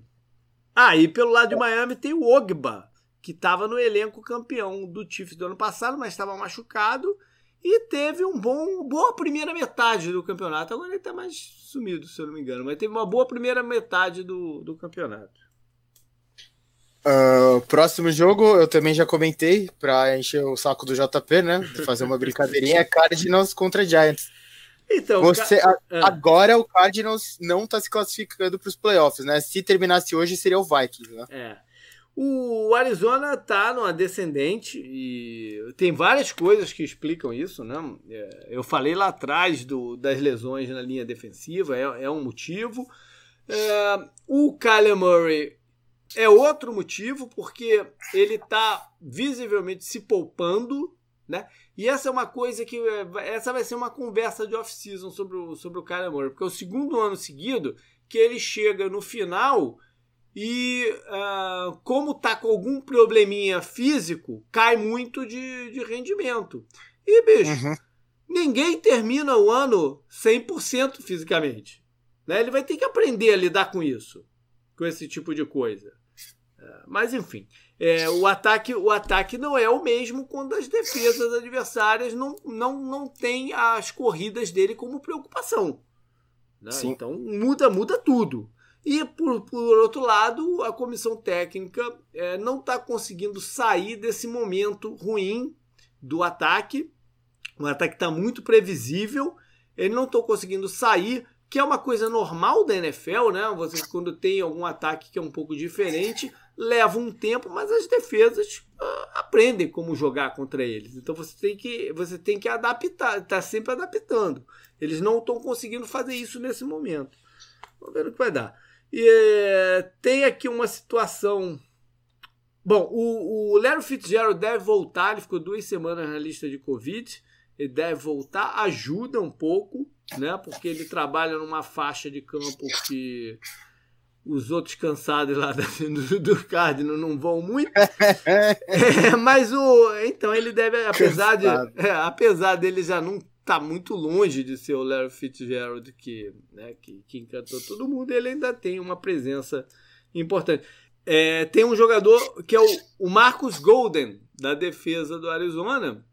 Ah, pelo lado de Miami tem o Ogba, que estava no elenco campeão do Chiefs do ano passado, mas estava machucado e teve um bom boa primeira metade do campeonato. Agora ele está mais sumido, se eu não me engano, mas teve uma boa primeira metade do, do campeonato. Uh, próximo jogo, eu também já comentei, para encher o saco do JP, né? Fazer uma brincadeirinha, é Cardinals contra Giants. Então, Você. Ah. agora o Cardinals não está se classificando para os playoffs, né? Se terminasse hoje, seria o Vikings, né? É. O Arizona tá numa descendente e tem várias coisas que explicam isso, né? É, eu falei lá atrás do, das lesões na linha defensiva, é, é um motivo. É, o Kyler Murray é outro motivo, porque ele tá visivelmente se poupando, né? E essa é uma coisa que. É, essa vai ser uma conversa de off-season sobre o, sobre o Kyler Murray, porque é o segundo ano seguido que ele chega no final e uh, como tá com algum probleminha físico, cai muito de, de rendimento. E, bicho, uhum. ninguém termina o ano 100% fisicamente. Né? Ele vai ter que aprender a lidar com isso, com esse tipo de coisa. Uh, mas, enfim, é, o, ataque, o ataque não é o mesmo quando as defesas adversárias não, não, não têm as corridas dele como preocupação. Né? Então, muda, muda tudo. E, por, por outro lado, a comissão técnica é, não está conseguindo sair desse momento ruim do ataque. O ataque está muito previsível, ele não está conseguindo sair, que é uma coisa normal da NFL, né? Você, quando tem algum ataque que é um pouco diferente, leva um tempo, mas as defesas uh, aprendem como jogar contra eles. Então você tem que, você tem que adaptar, está sempre adaptando. Eles não estão conseguindo fazer isso nesse momento. Vamos ver o que vai dar. E é, tem aqui uma situação. Bom, o, o Lero Fitzgerald deve voltar, ele ficou duas semanas na lista de Covid. Ele deve voltar, ajuda um pouco, né? Porque ele trabalha numa faixa de campo que os outros cansados lá do, do Cardino não vão muito. É, mas o. Então ele deve, apesar de. É, apesar dele já não tá muito longe de ser o Larry Fitzgerald que, né, que, que encantou todo mundo, ele ainda tem uma presença importante. É, tem um jogador que é o, o Marcus Golden, da defesa do Arizona,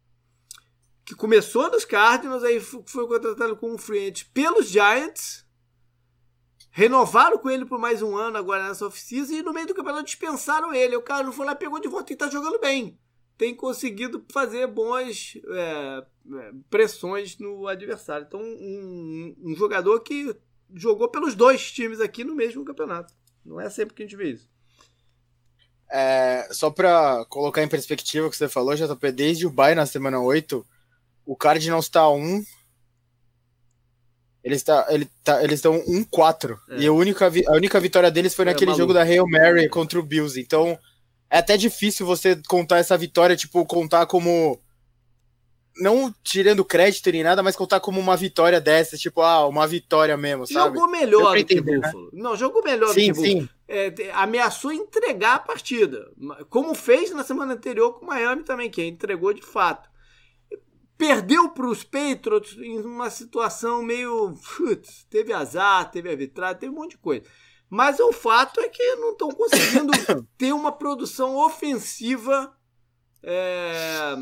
que começou nos Cardinals, aí foi contratado como free pelos Giants, renovaram com ele por mais um ano agora nessa oficina e no meio do campeonato dispensaram ele. O cara não foi lá, pegou de volta e tá jogando bem. Tem conseguido fazer boas é, é, pressões no adversário. Então, um, um, jogador que jogou pelos dois times aqui no mesmo campeonato. Não é sempre que a gente vê isso. É, só para colocar em perspectiva o que você falou, JP, desde o Bay na semana 8, o Cardinals está 1. Eles, tá, ele tá, eles estão 1-4. É. E a única, a única vitória deles foi é, naquele jogo da Hail Mary contra o Bills. Então é até difícil você contar essa vitória, tipo, contar como não tirando crédito nem nada, mas contar como uma vitória dessa, tipo, ah, uma vitória mesmo, sabe? Jogou melhor do que né? Buffalo. Né? Não, jogou melhor sim, do que Buffalo. Sim, é, ameaçou entregar a partida, como fez na semana anterior com o Miami também, que entregou de fato. Perdeu para os Patriots em uma situação meio. Putz, teve azar, teve arbitragem, teve um monte de coisa. Mas o fato é que não estão conseguindo ter uma produção ofensiva é,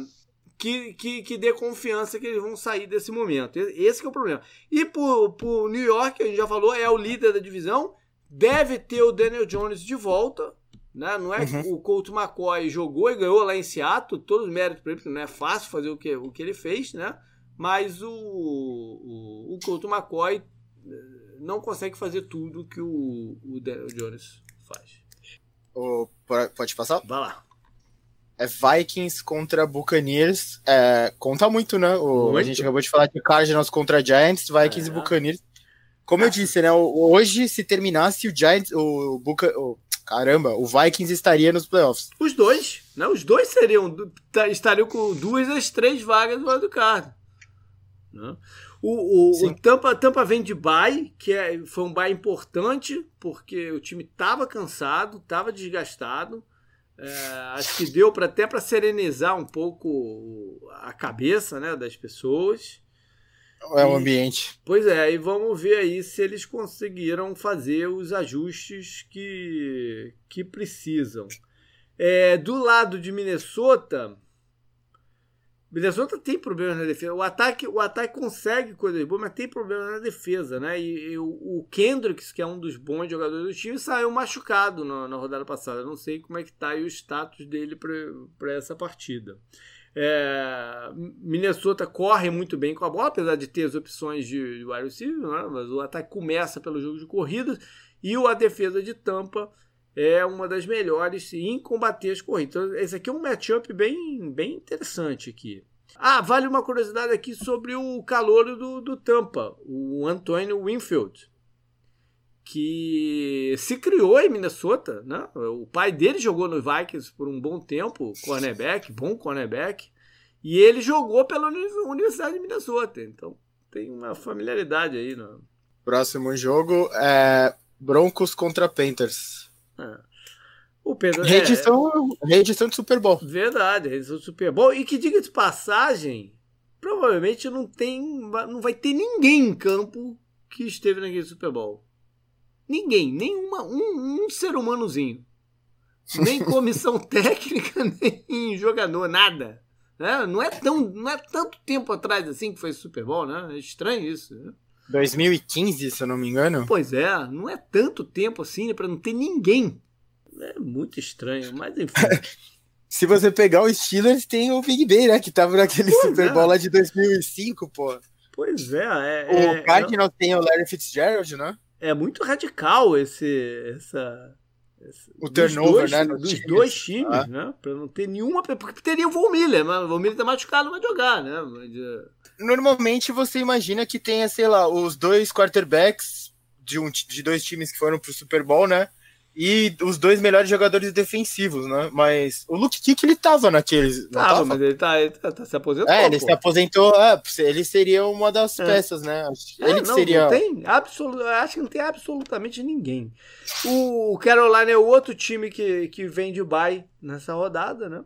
que, que, que dê confiança que eles vão sair desse momento. Esse é o problema. E para o New York, a gente já falou, é o líder da divisão Deve ter o Daniel Jones de volta. Né? Não é uhum. o Colt McCoy jogou e ganhou lá em Seattle, todos os méritos para ele, porque não é fácil fazer o que, o que ele fez, né? Mas o, o, o Colt McCoy eh, não consegue fazer tudo que o, o Daniel Jones faz. O, pode passar? Vai lá. É Vikings contra Buccaneers. É, conta muito, né? O, muito. A gente acabou de falar de Cardinals contra Giants, Vikings é. e Buccaneers. Como eu disse, né? Hoje, se terminasse o Giants, o, Buca, o caramba, o Vikings estaria nos playoffs. Os dois, né? Os dois seriam estariam com duas das três vagas do card. Né? O, o, o, Tampa, Tampa vem de bye, que é, foi um bye importante, porque o time estava cansado, estava desgastado. É, acho que deu para até para serenizar um pouco a cabeça né, das pessoas. É o ambiente. Pois é, e vamos ver aí se eles conseguiram fazer os ajustes que, que precisam. É, do lado de Minnesota, Minnesota tem problemas na defesa. O ataque, o ataque consegue coisas boas, mas tem problemas na defesa, né? E, e o, o, Kendricks, que é um dos bons jogadores do time, saiu machucado na, na rodada passada. não sei como é que tá aí o status dele para essa partida. É, Minnesota corre muito bem com a bola, apesar de ter as opções de, de wide receiver, né? mas o ataque começa pelo jogo de corridas e a defesa de Tampa é uma das melhores em combater as corridas. Então, esse aqui é um matchup bem, bem interessante aqui. Ah, vale uma curiosidade aqui sobre o calor do, do Tampa, o Antônio Winfield que se criou em Minnesota, né? O pai dele jogou no Vikings por um bom tempo, cornerback, bom cornerback, e ele jogou pela Universidade de Minnesota, então tem uma familiaridade aí. No... Próximo jogo é Broncos contra Panthers. É. O Pedro reedição, é... reedição de Super Bowl. Verdade, reedição de Super Bowl. E que diga de passagem, provavelmente não tem, não vai ter ninguém em campo que esteve naquele Super Bowl. Ninguém, nenhuma, um, um ser humanozinho. Nem comissão técnica, nem jogador, nada. Né? Não, é tão, não é tanto tempo atrás assim que foi Super Bowl, né? É estranho isso. Né? 2015, se eu não me engano. Pois é, não é tanto tempo assim para não ter ninguém. É muito estranho, mas enfim. se você pegar os Steelers, tem o Big Ben, né? Que tava naquele pois Super é. Bowl lá de 2005, pô. Pois é. é o é, Cardinals é... tem o Larry Fitzgerald, né? É muito radical esse essa o turnover, dois, né? Dos time. dois times, ah. né? Pra não ter nenhuma. Porque teria o Von Miller, mas o Von Miller tá machucado, não vai jogar, né? Mas, uh... Normalmente você imagina que tenha, sei lá, os dois quarterbacks de, um, de dois times que foram pro Super Bowl, né? E os dois melhores jogadores defensivos, né? Mas o Luke Kick ele tava naqueles. Tava, tava, mas ele tá, ele tá, tá se aposentou. É, ele pô. se aposentou. É, ele seria uma das é. peças, né? Ele é, não, seria. Não tem absolut, acho que não tem absolutamente ninguém. O Carolina é o outro time que, que vem de bye nessa rodada, né?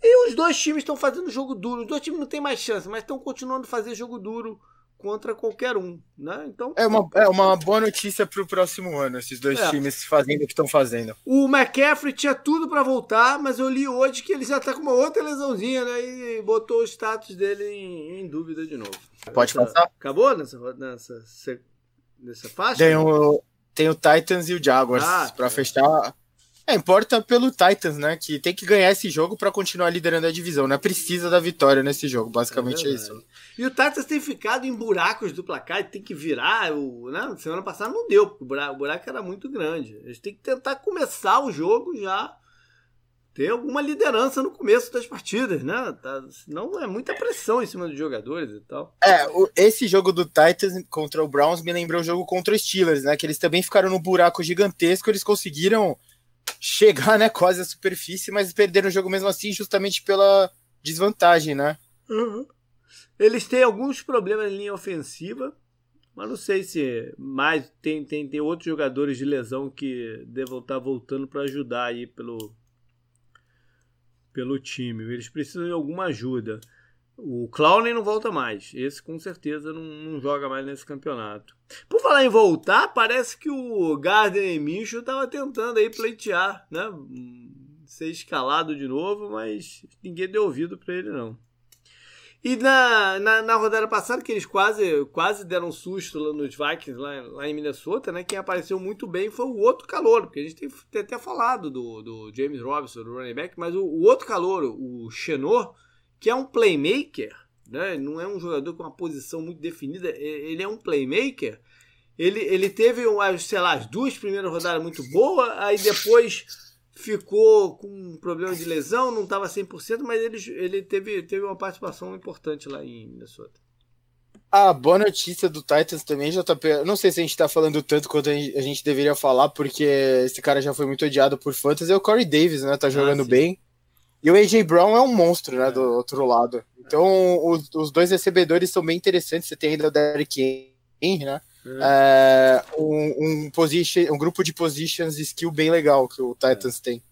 E os dois times estão fazendo jogo duro. Os dois times não têm mais chance, mas estão continuando a fazer jogo duro contra qualquer um, né? Então é uma, é uma boa notícia para o próximo ano esses dois é. times fazendo o que estão fazendo. O McCaffrey tinha tudo para voltar, mas eu li hoje que ele já está com uma outra lesãozinha, né? E botou o status dele em, em dúvida de novo. Pode Essa, passar? Acabou nessa nessa nessa faixa? Tem o tem o Titans e o Jaguars ah, para tá. fechar é, importa pelo Titans, né? Que tem que ganhar esse jogo para continuar liderando a divisão, né? Precisa da vitória nesse jogo, basicamente é, é isso. E o Titans tem ficado em buracos do placar, tem que virar. O, né? Semana passada não deu, porque o buraco, o buraco era muito grande. Eles têm que tentar começar o jogo já ter alguma liderança no começo das partidas, né? Tá, senão é muita pressão em cima dos jogadores e tal. É, o, esse jogo do Titans contra o Browns me lembrou o jogo contra os Steelers, né? Que eles também ficaram no buraco gigantesco, eles conseguiram chegar, né, quase à superfície, mas perderam o jogo mesmo assim, justamente pela desvantagem, né? Uhum. Eles têm alguns problemas em linha ofensiva, Mas não sei se mais tem, tem, tem outros jogadores de lesão que devam estar voltando para ajudar aí pelo, pelo time. Eles precisam de alguma ajuda. O Clowney não volta mais. Esse com certeza não, não, joga mais nesse campeonato. Por falar em voltar, parece que o Gardner Minshew estava tentando aí pleitear, né? Ser escalado de novo, mas ninguém deu ouvido para ele não. E na, na, na, rodada passada, que eles quase, quase deram susto lá nos Vikings, lá, lá em Minnesota, né? Quem apareceu muito bem foi o outro calor, porque a gente tem, tem até falado do, do James Robinson, do running back, mas o, o outro calor, o Chenor, que é um playmaker, né? Não é um jogador com uma posição muito definida, ele é um playmaker. Ele, ele teve, sei lá, as duas primeiras rodadas muito boas, aí depois ficou com um problema de lesão, não estava 100%, mas ele, ele teve, teve uma participação importante lá em Minnesota. A boa notícia do Titans também, JP. Não sei se a gente tá falando tanto quanto a gente deveria falar, porque esse cara já foi muito odiado por fantasy. É o Corey Davis, né? Tá ah, jogando ah, bem. E o AJ Brown é um monstro, né? É. Do outro lado. Então, os, os dois recebedores são bem interessantes. Você tem ainda o Derrick Henry, né? É. É, um, um, position, um grupo de positions de skill bem legal que o Titans é. tem.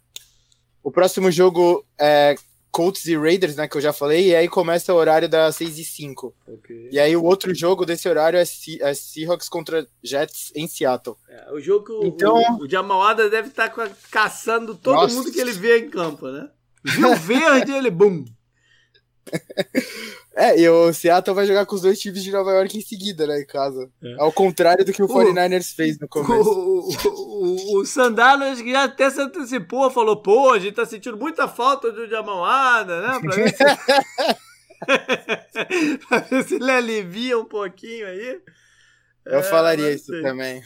O próximo jogo é Colts e Raiders, né, que eu já falei, e aí começa o horário das 6 e 5. Okay. E aí o outro jogo desse horário é, é Seahawks contra Jets em Seattle. É, o jogo que então, o, o Jamalada deve estar tá caçando todo Nossa. mundo que ele vê em campo, né? Viu verde, ele bum. É, e o Seattle vai jogar com os dois times de Nova York em seguida, né, em casa. É. Ao contrário do que o 49ers fez no começo. O, o, o, o Sandalo já até se antecipou, falou, pô, a gente tá sentindo muita falta do Jamalada, né? Pra ver, se... pra ver se ele alivia um pouquinho aí. Eu é, falaria isso também.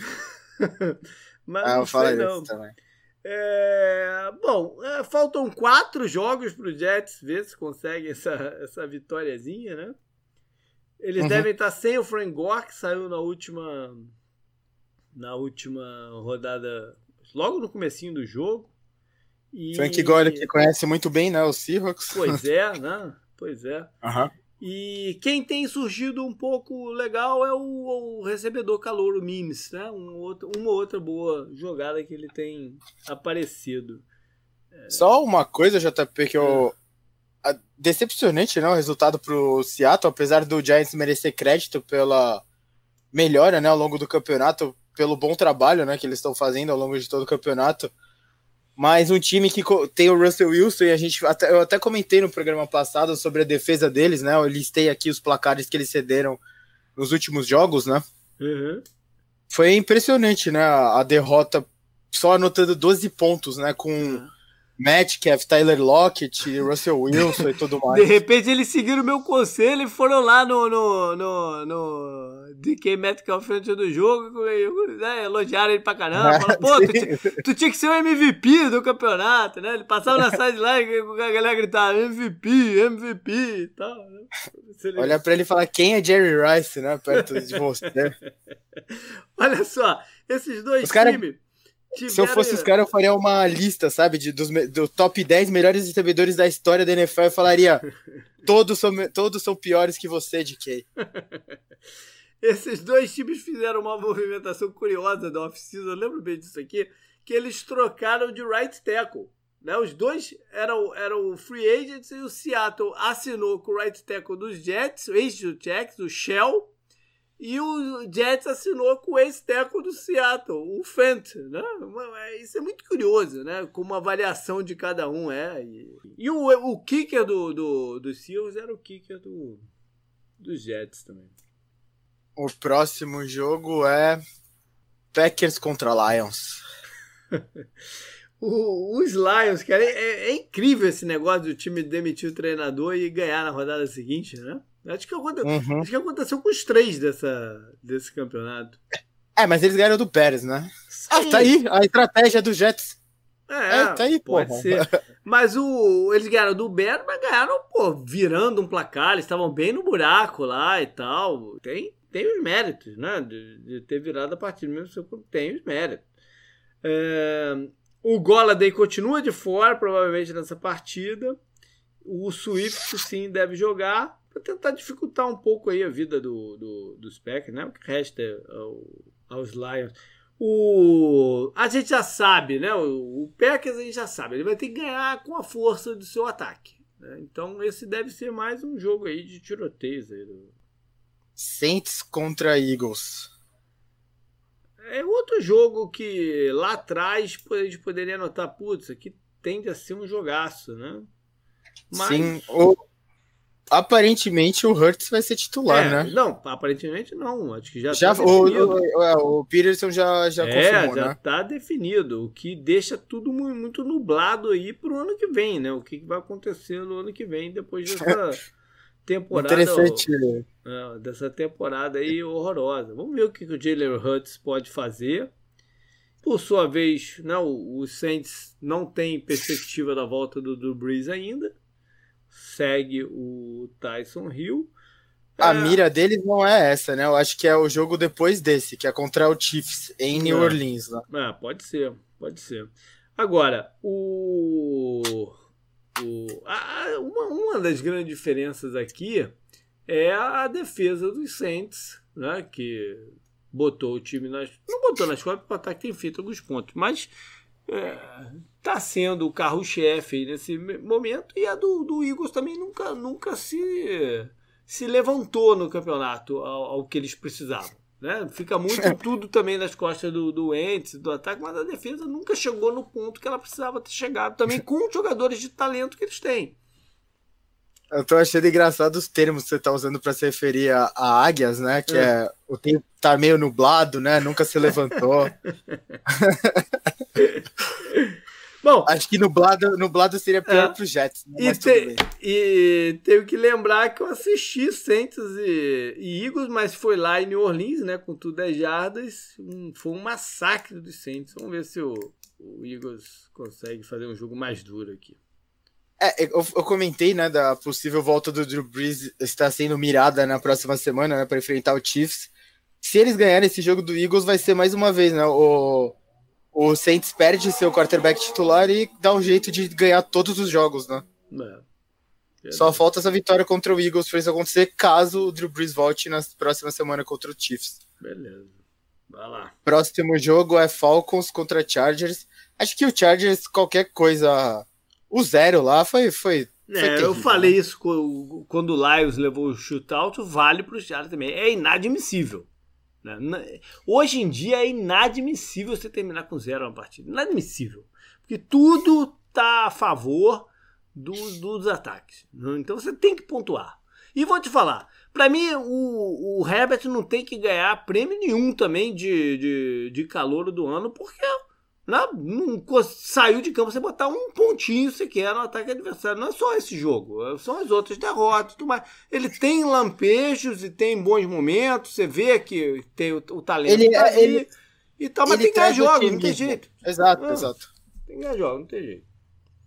mas ah, eu falaria não. isso também. É, bom, é, faltam quatro jogos para o Jets ver se consegue essa, essa vitóriazinha, né? Eles uhum. devem estar sem o Frank Gore, que saiu na última na última rodada, logo no comecinho do jogo. E... Frank Gore que conhece muito bem, né, o Seahawks. Pois é, né? Pois é. Uhum. E quem tem surgido um pouco legal é o, o recebedor calor, Mimes, né? Um outro, uma outra boa jogada que ele tem aparecido. Só uma coisa, JP, que eu. É. Decepcionante, né? O resultado pro Seattle, apesar do Giants merecer crédito pela melhora, né, ao longo do campeonato, pelo bom trabalho, né, que eles estão fazendo ao longo de todo o campeonato. Mas um time que tem o Russell Wilson, e a gente até, eu até comentei no programa passado sobre a defesa deles, né? Eu listei aqui os placares que eles cederam nos últimos jogos, né? Uhum. Foi impressionante, né? A derrota só anotando 12 pontos, né? Com. Uhum Metcalf, Tyler Lockett, Russell Wilson e tudo mais. De repente eles seguiram o meu conselho e foram lá no, no, no, no DK Metcalf antes do jogo, né, elogiaram ele pra caramba. Falaram, pô, tu, tu, tinha que ser o MVP do campeonato, né? Ele passava na sideline e a galera gritava MVP, MVP e tal. Né? Olha pra ele e falar quem é Jerry Rice, né? Perto de você. Olha só, esses dois Os times... Cara se eu fosse os caras, eu faria uma lista, sabe, de, dos, do top 10 melhores recebedores da história da NFL. Eu falaria: todos são, todos são piores que você, DK. Esses dois times fizeram uma movimentação curiosa da off-season. Eu lembro bem disso aqui, que eles trocaram de right tackle. Né? Os dois eram, eram free agents e o Seattle assinou com o right tackle dos Jets, o ex do Jets, o Shell, e o Jets assinou com o ex-teco do Seattle, o Fent, né? Isso é muito curioso, né? Como a avaliação de cada um é. E, e o, o kicker do, do, do Seals era o kicker do, do Jets também. O próximo jogo é Packers contra Lions. o, os Lions, cara, é, é, incrível esse negócio do time demitir o treinador e ganhar na rodada seguinte, né? Acho que, aconte... uhum. Acho que aconteceu com os três dessa... desse campeonato. É, mas eles ganharam do Pérez, né? Sim. Ah, tá aí a estratégia do Jets. É, é tá aí, pode porra. ser. Mas o, eles ganharam do Bears, mas ganharam, pô, virando um placar. Eles estavam bem no buraco lá e tal. Tem, tem os méritos, né? De, de ter virado a partida mesmo. Tem os méritos. É, o Goladay continua de fora, provavelmente, nessa partida. O Swift, sim, deve jogar para tentar dificultar um pouco aí a vida do, do, dos Packers, né? O que resta ao, aos Lions. O, a gente já sabe, né? O, o Packers a gente já sabe, ele vai ter que ganhar com a força do seu ataque. Né? Então esse deve ser mais um jogo aí de tiroteios aí do... Saints contra Eagles. É outro jogo que lá atrás a gente poderia notar, putz, aqui tende a ser um jogaço, né? Mas... Sim, o, aparentemente o Hurts vai ser titular, é, né? Não, aparentemente não. Acho que já, já tá o, o, é, o, Peterson já, já é, confirmou, já né? tá definido, o que deixa tudo muito nublado aí pro ano que vem, né? O que vai acontecer no ano que vem depois dessa temporada. Interessante. Ó, dessa temporada aí horrorosa. Vamos ver o que, que o Jalen Hurts pode fazer. Por sua vez, né, o, Saints não tem perspectiva da volta do, do Breeze ainda. Segue o Tyson Hill. A é... mira deles não é essa, né? Eu acho que é o jogo depois desse, que é contra o Chiefs em New é. Orleans. Né? É, pode ser, pode ser. Agora, o, o a, uma, uma das grandes diferenças aqui é a defesa dos Saints, né? Que botou o time nas. Não botou nas costas porque o ataque tem feito alguns pontos, mas está é, sendo o carro-chefe nesse momento e a do, do Eagles também nunca, nunca se, se levantou no campeonato ao, ao que eles precisavam. Né? Fica muito tudo também nas costas do, do Ents, do ataque, mas a defesa nunca chegou no ponto que ela precisava ter chegado, também com os jogadores de talento que eles têm. Eu tô achando engraçado os termos que você tá usando para se referir a, a, águias, né? Que é. é. o tempo tá meio nublado, né? Nunca se levantou. Bom, acho que nublado, nublado seria pior é, pro Jets. E, te, e tenho que lembrar que eu assisti Saints e, e, Eagles, mas foi lá em New Orleans, né? Com tudo 10 jardas. Um, foi um massacre dos Saints. Vamos ver se o, o Eagles consegue fazer um jogo mais duro aqui. É, eu, eu, comentei, né, da possível volta do Drew Brees estar sendo mirada na próxima semana, né, para enfrentar o Chiefs. Se eles ganharem esse jogo do Eagles, vai ser mais uma vez, né, o, o Saints perde seu quarterback titular e dá um jeito de ganhar todos os jogos, né. É. Só falta essa vitória contra o Eagles para isso acontecer, caso o Drew Brees volte na próxima semana contra o Chiefs. Beleza. Vai lá. Próximo jogo é Falcons contra Chargers. Acho que o Chargers, qualquer coisa o zero lá foi. foi, foi é, terrível, eu falei né? isso quando o Lions levou o shootout, vale para os Chargers também. É inadmissível. Né? Hoje em dia é inadmissível você terminar com zero uma partida. Inadmissível. Porque tudo tá a favor dos, dos ataques. Né? Então você tem que pontuar. E vou te falar, para mim o, o Herbert não tem que ganhar prêmio nenhum também de, de, de calor do ano, porque não, não saiu de campo sem botar um pontinho sequer no ataque adversário. Não é só esse jogo, é, são as outras derrotas. Tudo mais. Ele tem lampejos e tem bons momentos. Você vê que tem o, o talento ele, tá ele, e tal, mas tem que ganhar jogos, não tem jeito. Exato, exato. Tem que ganhar jogos, não tem jeito.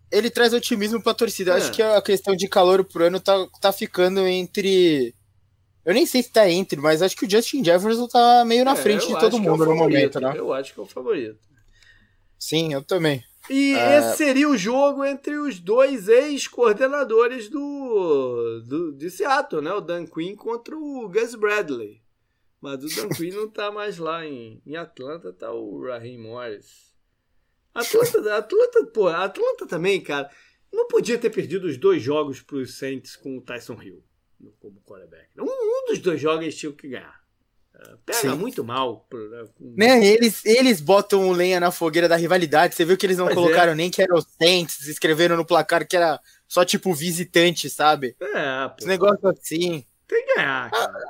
Ele traz otimismo pra torcida. É. Acho que a questão de calor pro ano tá, tá ficando entre. Eu nem sei se tá entre, mas acho que o Justin Jefferson tá meio na é, frente de todo é mundo é no momento, né? Eu acho que é o favorito. Sim, eu também. E é... esse seria o jogo entre os dois ex-coordenadores do, do, de Seattle, né? O Dan Quinn contra o Gus Bradley. Mas o Dan Quinn não tá mais lá em, em Atlanta, tá o Raheem Morris. Atlanta, Atlanta, pô, Atlanta também, cara, não podia ter perdido os dois jogos pros Saints com o Tyson Hill como quarterback. Um, um dos dois jogos tinham que ganhar. Pega Sim. muito mal. Né? né? Eles, eles botam lenha na fogueira da rivalidade. Você viu que eles não pois colocaram é. nem que era Saints, escreveram no placar que era só tipo visitante, sabe? É, pô. Esse negócio assim. Tem que ganhar, ah, cara.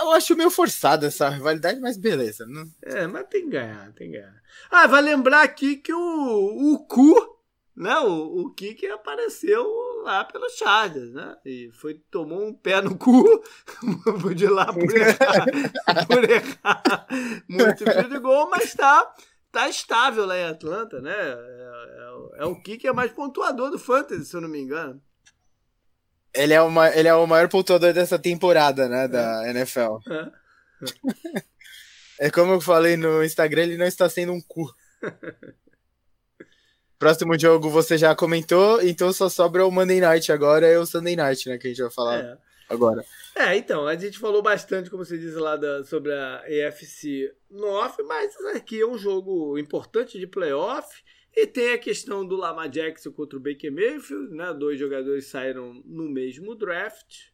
Eu acho meio forçado essa rivalidade, mas beleza. Não... É, mas tem que ganhar, tem que ganhar. Ah, vai lembrar aqui que o, o Cu né, o, o Kiki apareceu lá pelos Chargers, né? E foi, tomou um pé no cu de lá por errar, por errar muito de gol, mas tá, tá estável lá em Atlanta, né? É, é, é o Kiki é mais pontuador do Fantasy, se eu não me engano. Ele é, uma, ele é o maior pontuador dessa temporada, né, da é. NFL. É. é como eu falei no Instagram, ele não está sendo um cu. Próximo jogo você já comentou, então só sobra o Monday Night agora e o Sunday Night, né? Que a gente vai falar. É. agora. É, então, a gente falou bastante, como você disse lá, da, sobre a EFC North, mas aqui é um jogo importante de playoff. E tem a questão do Lamar Jackson contra o Baker Mayfield, né? Dois jogadores saíram no mesmo draft.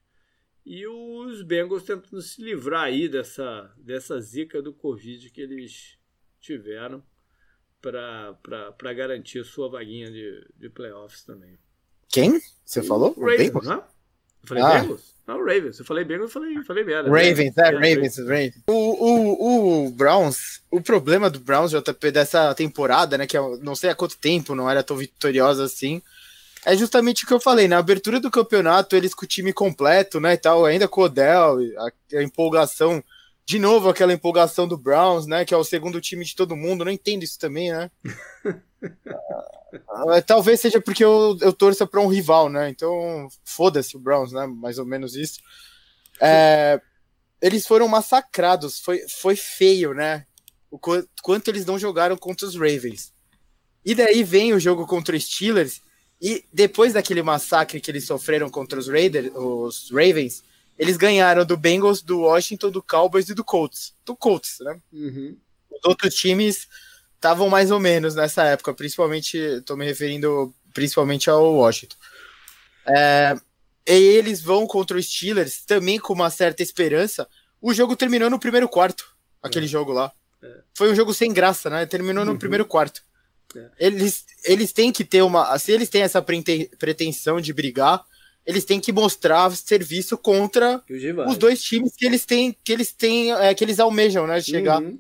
E os Bengals tentando se livrar aí dessa, dessa zica do Covid que eles tiveram para garantir sua vaguinha de, de playoffs também. Quem? Você o falou? Ravens, né? Eu falei ah. Bengals? Não, Ravens. Eu falei Bengals, eu falei, falei merda. Ravens, né? é, Ravens, Ravens. O, o, o Browns, o problema do Browns, JP, dessa temporada, né, que eu não sei há quanto tempo não era tão vitoriosa assim, é justamente o que eu falei, na abertura do campeonato, eles com o time completo, né, e tal, ainda com o Odell, a, a, empolgação, de novo aquela empolgação do Browns, né, que é o segundo time de todo mundo, não entendo isso também, né. uh, talvez seja porque eu, eu torço para um rival, né, então foda-se o Browns, né, mais ou menos isso. É, eles foram massacrados, foi, foi feio, né, o quanto eles não jogaram contra os Ravens. E daí vem o jogo contra os Steelers, e depois daquele massacre que eles sofreram contra os Raiders, os Ravens, eles ganharam do Bengals, do Washington, do Cowboys e do Colts. Do Colts, né? Uhum. Os outros times estavam mais ou menos nessa época, principalmente, estou me referindo principalmente ao Washington. É, e eles vão contra os Steelers, também com uma certa esperança. O jogo terminou no primeiro quarto, aquele é. jogo lá. É. Foi um jogo sem graça, né? Terminou no uhum. primeiro quarto. É. Eles, eles têm que ter uma. Se eles têm essa pretensão de brigar, eles têm que mostrar serviço contra os dois times que eles têm, que eles têm, é, que eles almejam, né? De chegar. Uhum.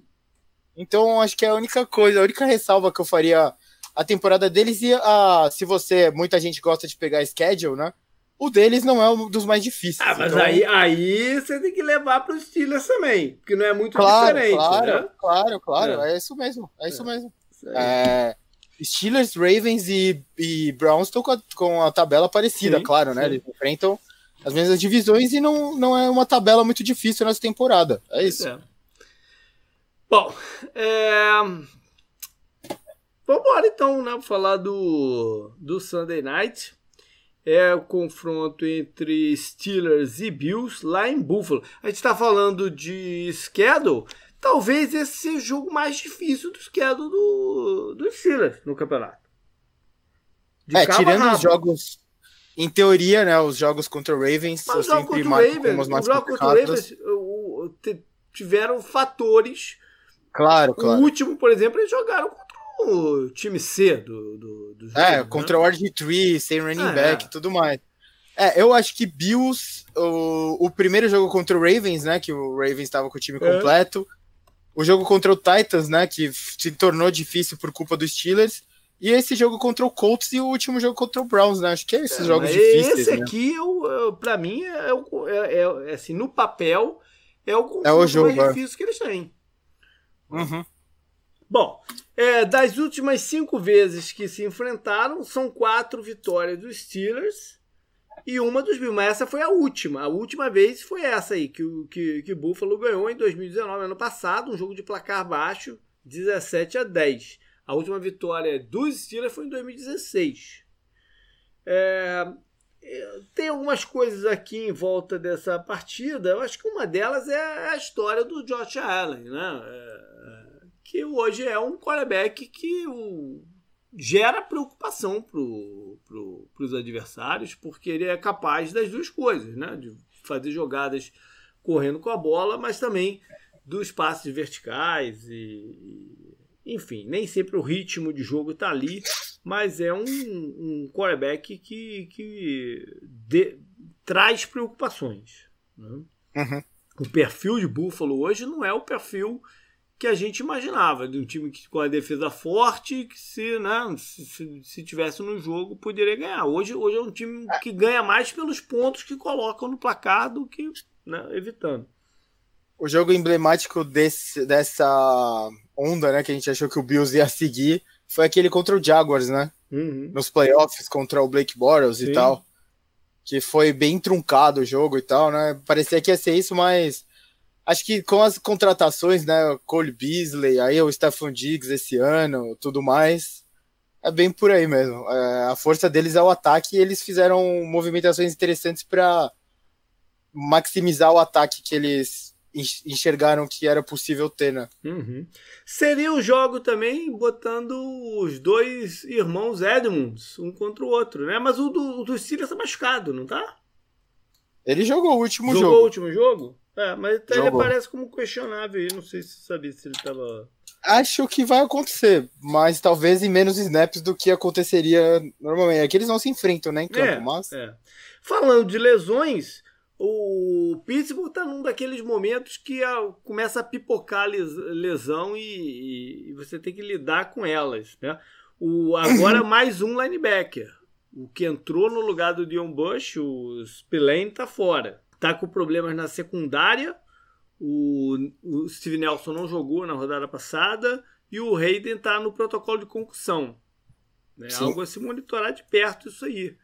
Então, acho que é a única coisa, a única ressalva que eu faria a temporada deles e a. Se você. Muita gente gosta de pegar schedule, né? O deles não é um dos mais difíceis. Ah, mas então... aí, aí você tem que levar para os Steelers também, porque não é muito claro, diferente. Claro, né? claro, claro. É. é isso mesmo. É, é. isso mesmo. É, Steelers, Ravens e, e Browns estão com, com, a tabela parecida, sim, claro, né? Eles enfrentam as mesmas divisões e não, não é uma tabela muito difícil nessa temporada. É isso. É. Bom, é... vamos embora então, né? Falar do, do Sunday Night. É o confronto entre Steelers e Bills lá em Buffalo. A gente está falando de schedule talvez esse seja o jogo mais difícil do schedule do, do Steelers no campeonato. De é, tirando os jogos, em teoria, né, os jogos contra o Ravens Mas são sempre mais, Ravens, os jogos contra o Ravens o, tiveram fatores. Claro, claro. O último, por exemplo, eles jogaram contra o time C do, do, do É, né? contra o RG3, sem running ah, back e é. tudo mais. É, eu acho que Bills, o, o primeiro jogo contra o Ravens, né, que o Ravens estava com o time é. completo, é o jogo contra o Titans, né, que se tornou difícil por culpa dos Steelers, e esse jogo contra o Colts e o último jogo contra o Browns, né? Acho que é esses é, jogos difíceis. Esse né? aqui, eu, eu, pra mim, é, é, é, assim, no papel, é o, é o jogo, mais é. difícil que eles têm. Uhum. Bom, é, das últimas cinco vezes que se enfrentaram, são quatro vitórias dos Steelers e uma dos Bills. Mas essa foi a última. A última vez foi essa aí, que o que, que Buffalo ganhou em 2019, ano passado, um jogo de placar baixo, 17 a 10. A última vitória dos Steelers foi em 2016. É, tem algumas coisas aqui em volta dessa partida. Eu acho que uma delas é a história do Josh Allen, né? É, que hoje é um quarterback que o gera preocupação para pro, os adversários, porque ele é capaz das duas coisas, né? De fazer jogadas correndo com a bola, mas também dos passes verticais e, enfim, nem sempre o ritmo de jogo está ali, mas é um, um quarterback que, que de, traz preocupações. Né? Uhum. O perfil de Buffalo hoje não é o perfil que a gente imaginava, de um time que, com a defesa forte, que se, né, se, se tivesse no jogo poderia ganhar. Hoje, hoje é um time que ganha mais pelos pontos que colocam no placar do que né, evitando. O jogo emblemático desse, dessa onda, né, que a gente achou que o Bills ia seguir, foi aquele contra o Jaguars, né? Uhum. Nos playoffs contra o Blake Bortles e tal. Que foi bem truncado o jogo e tal, né? Parecia que ia ser isso, mas acho que com as contratações, né, Cole Beasley, aí o Stefan Diggs esse ano, tudo mais, é bem por aí mesmo. É, a força deles é o ataque e eles fizeram movimentações interessantes para maximizar o ataque que eles enxergaram que era possível ter, né? Uhum. Seria o jogo também botando os dois irmãos Edmunds, um contra o outro, né? Mas o do, o do Steelers tá machucado, não tá? Ele jogou o último jogou jogo. Jogou o último jogo? É, mas ele aparece como questionável aí, não sei se sabia se ele tava... Acho que vai acontecer, mas talvez em menos snaps do que aconteceria normalmente. É que eles não se enfrentam, né, em campo, é, mas... É. Falando de lesões, o Pittsburgh está num daqueles momentos que a, começa a pipocar les, lesão e, e, você tem que lidar com elas. Né? O, agora mais um linebacker. O que entrou no lugar do Dion Bush, o Spillane, está fora. Está com problemas na secundária. O, o Steve Nelson não jogou na rodada passada. E o Hayden está no protocolo de concussão. É algo a se monitorar de perto isso aí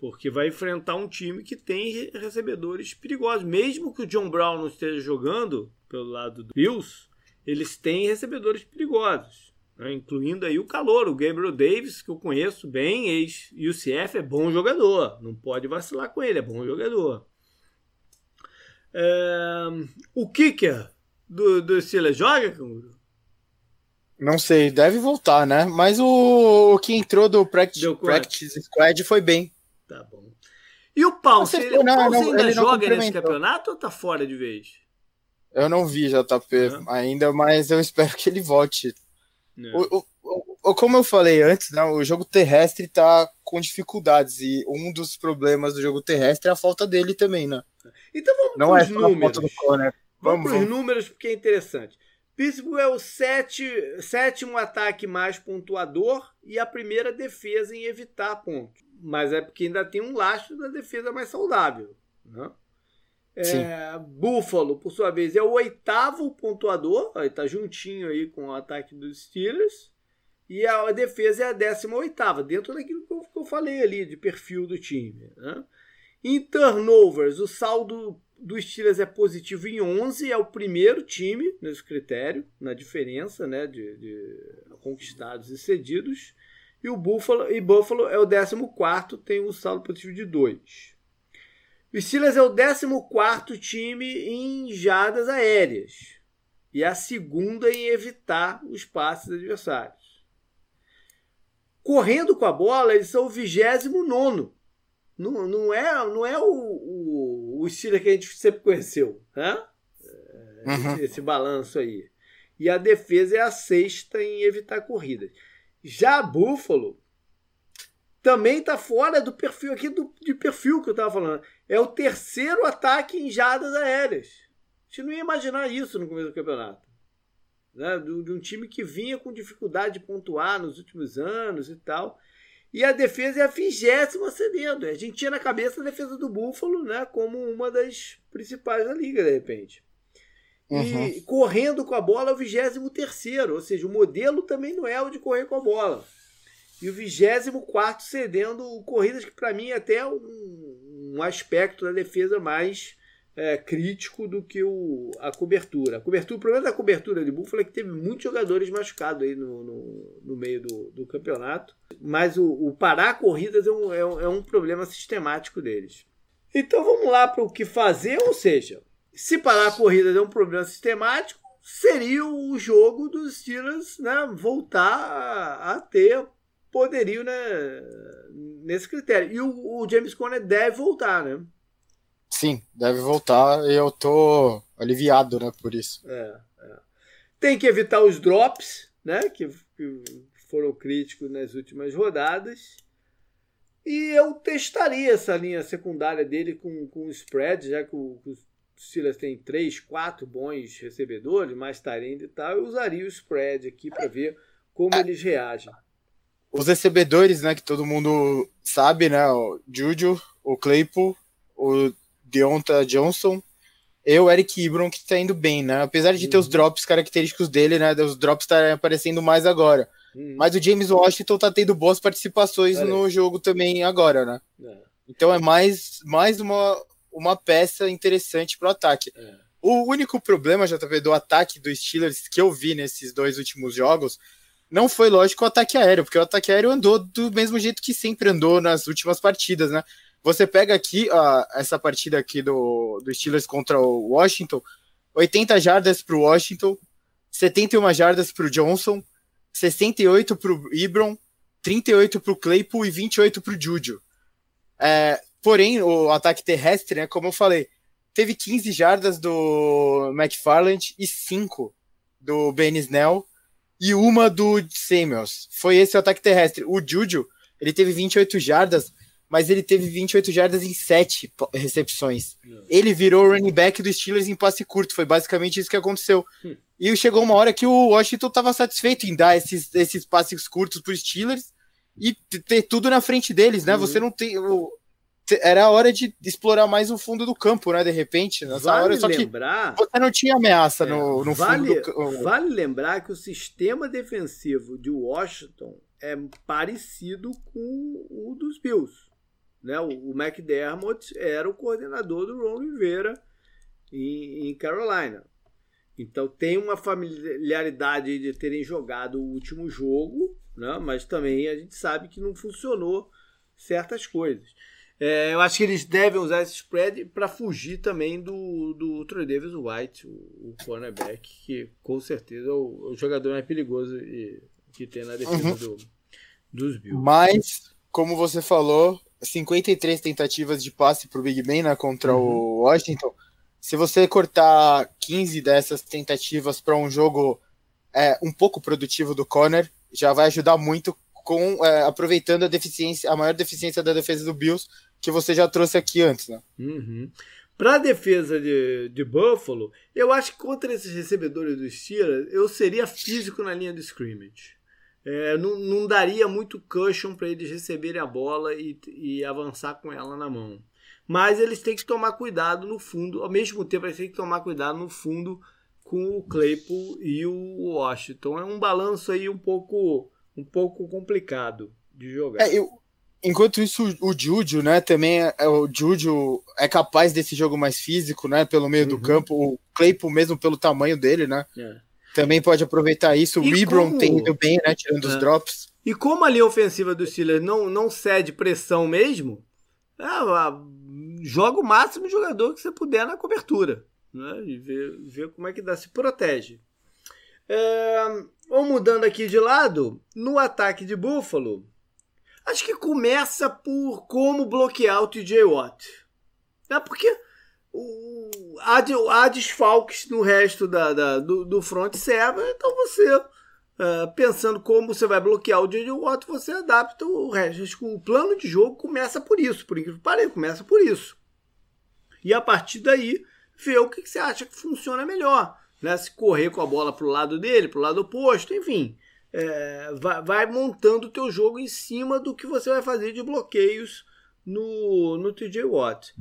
porque vai enfrentar um time que tem recebedores perigosos. Mesmo que o John Brown não esteja jogando pelo lado do Bills, eles têm recebedores perigosos, né? incluindo aí o calor, o Gabriel Davis, que eu conheço bem, ex-UCF, é bom jogador, não pode vacilar com ele, é bom jogador. É... O kicker do, do Steelers joga, Canguru? Não sei, deve voltar, né? Mas o, o que entrou do practice, practice Squad foi bem. Tá bom. E o Paus, ele, o Paus ainda joga nesse campeonato ou tá fora de vez? Eu não vi JP é. ainda, mas eu espero que ele volte. É. O, o, o, como eu falei antes, né, o jogo terrestre tá com dificuldades e um dos problemas do jogo terrestre é a falta dele também, né? Então vamos não é números. Do Vamos, vamos para os números porque é interessante. Pittsburgh é o sete, sétimo ataque mais pontuador e a primeira defesa em evitar pontos mas é porque ainda tem um lastro da defesa mais saudável. Né? É, Buffalo, por sua vez, é o oitavo pontuador, está juntinho aí com o ataque dos Steelers. E a defesa é a décima oitava, dentro daquilo que eu, que eu, falei ali, de perfil do time. Né? Em turnovers, o saldo dos Steelers é positivo em 11, é o primeiro time nesse critério, na diferença né, de, de conquistados e cedidos. E o Buffalo, e Buffalo é o 14, tem um saldo positivo de 2. O Steelers é o 14 time em jadas aéreas. E é a segunda em evitar os passes adversários. Correndo com a bola, eles são o 29. Não, não é, não é o, o, o Steelers que a gente sempre conheceu. Né? Uhum. Esse, esse balanço aí. E a defesa é a sexta em evitar corridas. Já Buffalo também está fora do perfil aqui do, de perfil que eu estava falando. É o terceiro ataque em jadas aéreas. A gente não ia imaginar isso no começo do campeonato. Né? De, de um time que vinha com dificuldade de pontuar nos últimos anos e tal. E a defesa é a vigésima cedendo. A gente tinha na cabeça a defesa do Buffalo né, como uma das principais da liga, de repente. Uhum. E correndo com a bola é o 23, ou seja, o modelo também não é o de correr com a bola. E o 24 cedendo corridas que para mim é até um, um, aspecto da defesa mais é, crítico do que o, a cobertura. A cobertura. O problema da cobertura de Buffalo é que teve muitos jogadores machucados aí no, no, no meio do, do, campeonato. Mas o, o parar corridas é um, é um, é um problema sistemático deles. Então vamos lá para o que fazer, ou seja, se parar a corrida é um problema sistemático, seria o jogo dos Steelers né, voltar a, a ter poderio né, nesse critério. E o, o, James Conner deve voltar, né? Sim, deve voltar e eu tô aliviado né, por isso. É, é. Tem que evitar os drops, né? Que, que foram críticos nas últimas rodadas. E eu testaria essa linha secundária dele com, com o spread, já que o, Steelers tem três, quatro bons recebedores, mais Tyrande e tal, eu usaria o spread aqui para ver como eles reagem. Os recebedores, né, que todo mundo sabe, né, o Juju, o Claypool, o Deonta Johnson e o Eric Ibron, que tá indo bem, né, apesar de uhum. ter os uhum. drops característicos dele, né, os drops estarem aparecendo mais agora. Uhum. Mas o James Washington tá tendo boas participações no jogo também agora, né? É. Então é mais, mais uma, uma peça interessante para o ataque. É. O único problema, JP, do ataque dos Steelers que eu vi nesses dois últimos jogos não foi, lógico, o ataque aéreo, porque o ataque aéreo andou do mesmo jeito que sempre andou nas últimas partidas, né? Você pega aqui uh, essa partida aqui do, do Steelers contra o Washington, 80 jardas para o Washington, 71 jardas para o Johnson, 68 para o Ibron, 38 para o Claypool e 28 para o Juju. É, porém, o ataque terrestre, né, como eu falei, teve 15 jardas do McFarland e 5 do Ben Snell e uma do Samuels. Foi esse o ataque terrestre. O Juju, ele teve 28 jardas, mas ele teve 28 jardas em 7 recepções. Ele virou running back dos Steelers em passe curto. Foi basicamente isso que aconteceu. Hum. E chegou uma hora que o Washington estava satisfeito em dar esses, esses passes curtos para os Steelers e ter tudo na frente deles, né? Uhum. Você não tem. Era a hora de explorar mais o fundo do campo, né? De repente, nessa vale hora. Só lembrar, que você não tinha ameaça é, no, no vale, fundo do Vale lembrar que o sistema defensivo de Washington é parecido com o dos Bills. Né? O, o McDermott era o coordenador do Ron Rivera em, em Carolina. Então tem uma familiaridade de terem jogado o último jogo, né? mas também a gente sabe que não funcionou certas coisas. É, eu acho que eles devem usar esse spread para fugir também do, do Troy Davis White, o, o cornerback, que com certeza é o, o jogador mais perigoso e, que tem na defesa uhum. do, dos Bills. Mas, como você falou, 53 tentativas de passe para o Big Ben né, contra uhum. o Washington. Se você cortar 15 dessas tentativas para um jogo é, um pouco produtivo do corner, já vai ajudar muito com é, aproveitando a deficiência, a maior deficiência da defesa do Bills, que você já trouxe aqui antes, né? Uhum. Para a defesa de, de Buffalo, eu acho que contra esses recebedores do Steelers, eu seria físico na linha do scrimmage é, não, não, daria muito cushion para eles receberem a bola e, e, avançar com ela na mão. Mas eles têm que tomar cuidado no fundo, ao mesmo tempo eles têm que tomar cuidado no fundo com o Claypool e o Washington. É um balanço aí um pouco, um pouco complicado de jogar. É, eu, enquanto isso, o Juju, né, também é, é, o Juju é capaz desse jogo mais físico, né, pelo meio uhum. do campo. O Claypool mesmo pelo tamanho dele, né? É também pode aproveitar isso. O Ibron tem ido bem, né? Tirando é. os drops. E como a linha ofensiva do Steelers não, não cede pressão mesmo, é, joga o máximo de jogador que você puder na cobertura. Né? E ver, ver como é que dá, se protege. É, vamos mudando aqui de lado, no ataque de Buffalo, acho que começa por como bloquear o TJ Watt. É porque há, há desfalques no resto da, da do, do front server, então você, uh, pensando como você vai bloquear o J.J. Watt, você adapta o resto. O plano de jogo começa por isso, por incrível que pareça, começa por isso. E a partir daí, ver o que, que você acha que funciona melhor. Né? Se correr com a bola para o lado dele, para o lado oposto, enfim. É, vai, vai, montando o teu jogo em cima do que você vai fazer de bloqueios no, no TJ Watt.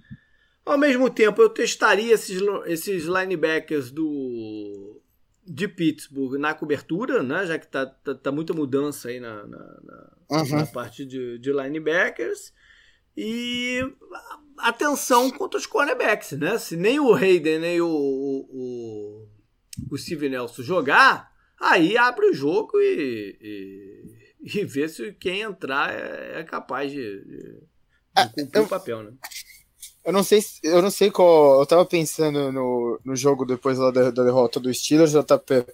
Ao mesmo tempo, eu testaria esses, esses linebackers do, de Pittsburgh na cobertura, né? já que tá, tá, tá muita mudança aí na, na, na, uhum. na parte de, de, linebackers. E atenção contra os cornerbacks, né? Se nem o Hayden nem o, o, o Steve Nelson jogar, aí abre o jogo e, e, e vê se quem entrar é, é capaz de, de, de ah, cumprir o papel, né? Eu não sei, eu não sei qual. Eu tava pensando no, no jogo depois da, da derrota do Steelers, JP.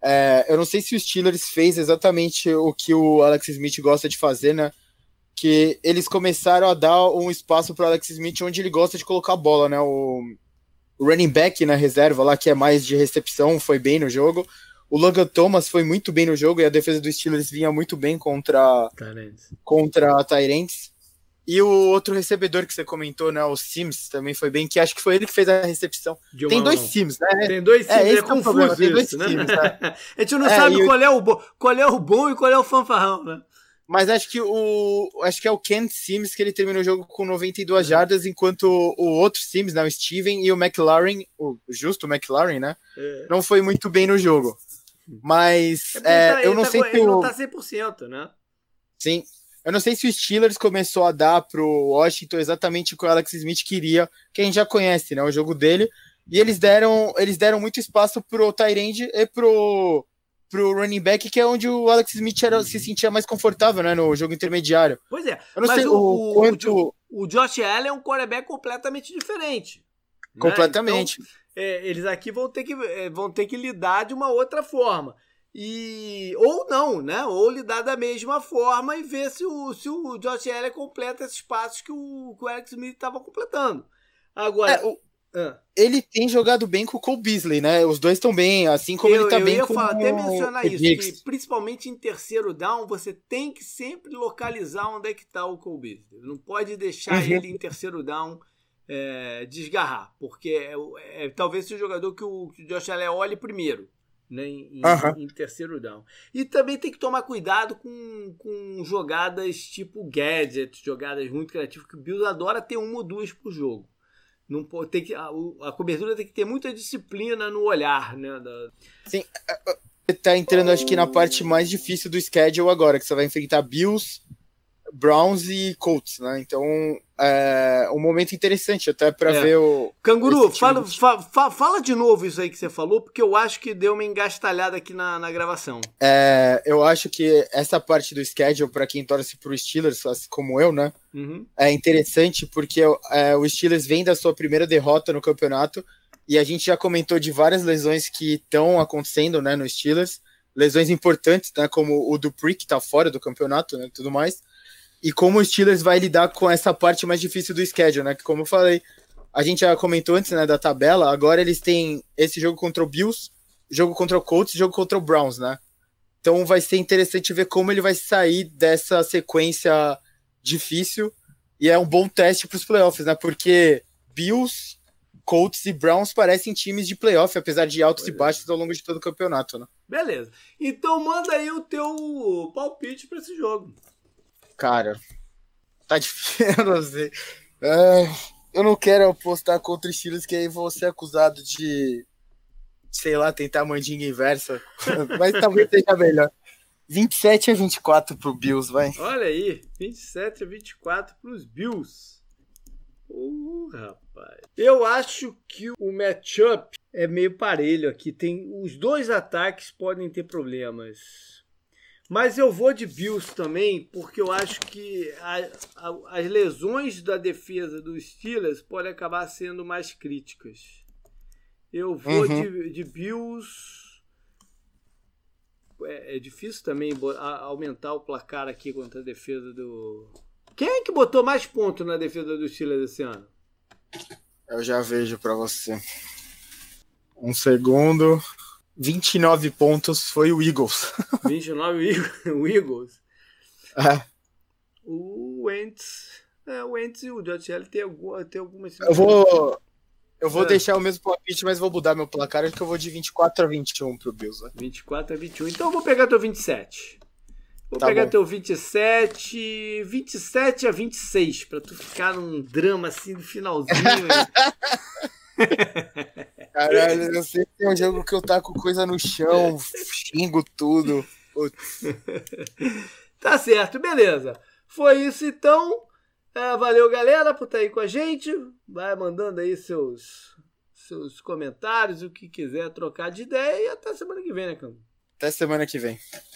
É, eu não sei se o Steelers fez exatamente o que o Alex Smith gosta de fazer, né? Que eles começaram a dar um espaço para Alex Smith onde ele gosta de colocar a bola, né? O, o running back na reserva lá, que é mais de recepção, foi bem no jogo. O Logan Thomas foi muito bem no jogo e a defesa do Steelers vinha muito bem contra, contra a Tyrants. E o outro recebedor que você comentou, né, o Sims, também foi bem, que acho que foi ele que fez a recepção. Tem dois Sims, né? Tem dois é, Sims, é, é confuso é Tem dois Sims, né? a gente não é, sabe qual, é o bo... qual é o bom e qual é o fanfarrão, né? Mas acho que o acho que é o Ken Sims que ele terminou o jogo com 92 é. jardas, enquanto o outro Sims, né, o Steven e o McLaren, o justo McLaren, né, é. não foi muito bem no jogo. Mas é, tá, eu não tá, sei se ele o... não tá 100%, né? Sim, eu não sei se o Steelers começou a dar pro Washington exatamente o que o Alex Smith queria, que a gente já conhece, né? O jogo dele. E eles deram, eles deram muito espaço pro Tyrande e pro, pro running back, que é onde o Alex Smith era, se sentia mais confortável, né? No jogo intermediário. Pois é. Eu não sei o, o quanto. O Josh Allen é um quarterback completamente diferente. Né? Completamente. Né? Então, é, eles aqui vão ter, que, é, vão ter que lidar de uma outra forma. E, ou não, né? Ou lidar da mesma forma e ver se o, se o Josh Allen completa esses passos que o, que o Alex Smith estava completando. Agora. É, o, ah. Ele tem jogado bem com o Cole Beasley, né? Os dois estão bem, assim como eu, ele tá eu bem ia com falar, até mencionar isso, que principalmente em terceiro down, você tem que sempre localizar onde é que está o Cole Beasley. Não pode deixar uhum. ele em terceiro down é, desgarrar, porque é, é, talvez seja o jogador que o, que o Josh Allen olhe primeiro né, em, uhum. em, terceiro down. E também tem que tomar cuidado com, com jogadas tipo gadget, jogadas muito criativas, que o Bills adora ter uma ou duas por jogo. Não pode, tem que, a, a cobertura tem que ter muita disciplina no olhar, né? Da... Sim, tá entrando acho que na parte mais difícil do schedule agora, que você vai enfrentar Bills, Browns e Colts, né? Então é um momento interessante até para é. ver o. Canguru, fala, fa, fala de novo isso aí que você falou, porque eu acho que deu uma engastalhada aqui na, na gravação. É, eu acho que essa parte do schedule, para quem torce pro Steelers, assim como eu, né? Uhum. É interessante porque é, o Steelers vem da sua primeira derrota no campeonato e a gente já comentou de várias lesões que estão acontecendo né, no Steelers. Lesões importantes, né? Como o Dupree, que tá fora do campeonato, né? Tudo mais e como o Steelers vai lidar com essa parte mais difícil do schedule, né? Que como eu falei, a gente já comentou antes, né, da tabela, agora eles têm esse jogo contra o Bills, jogo contra o Colts, jogo contra o Browns, né? Então vai ser interessante ver como ele vai sair dessa sequência difícil e é um bom teste para os playoffs, né? Porque Bills, Colts e Browns parecem times de playoff, apesar de altos e é. baixos ao longo de todo o campeonato, né? Beleza. Então manda aí o teu palpite para esse jogo. Cara, tá difícil, eu não sei. É, eu não quero apostar contra estilos que aí vou ser acusado de, sei lá, tentar mandinga inversa. Mas talvez seja melhor. 27 a 24 pro Bills, vai. Olha aí, 27 a 24 pros Bills. Uh, rapaz. Eu acho que o matchup é meio parelho aqui. Tem os dois ataques podem ter problemas. Mas eu vou de Bills também, porque eu acho que a, a, as lesões da defesa dos Steelers podem acabar sendo mais críticas. Eu vou uhum. de, de Bills. É, é, difícil também aumentar o placar aqui contra a defesa do. Quem é que botou mais pontos na defesa dos Steelers esse ano? Eu já vejo para você. Um segundo. 29 pontos foi o Eagles. 29 o Eagles. É. O Wentz. É, o Wentz e o Josh Allen tem, algum, tem algumas. Eu vou. Eu vou é. deixar o mesmo palpite, mas vou mudar meu placar. Acho que eu vou de 24 a 21 pro Bills. Né? 24 a 21. Então eu vou pegar teu 27. Vou tá pegar bom. teu 27. 27 a 26. Pra tu ficar num drama assim no finalzinho. Caralho, eu sei que é um jogo que eu taco coisa no chão, xingo tudo. Putz. Tá certo, beleza. Foi isso então. É, valeu, galera, por estar aí com a gente. Vai mandando aí seus, seus comentários, o que quiser trocar de ideia. E até semana que vem, né, Cam? Até semana que vem.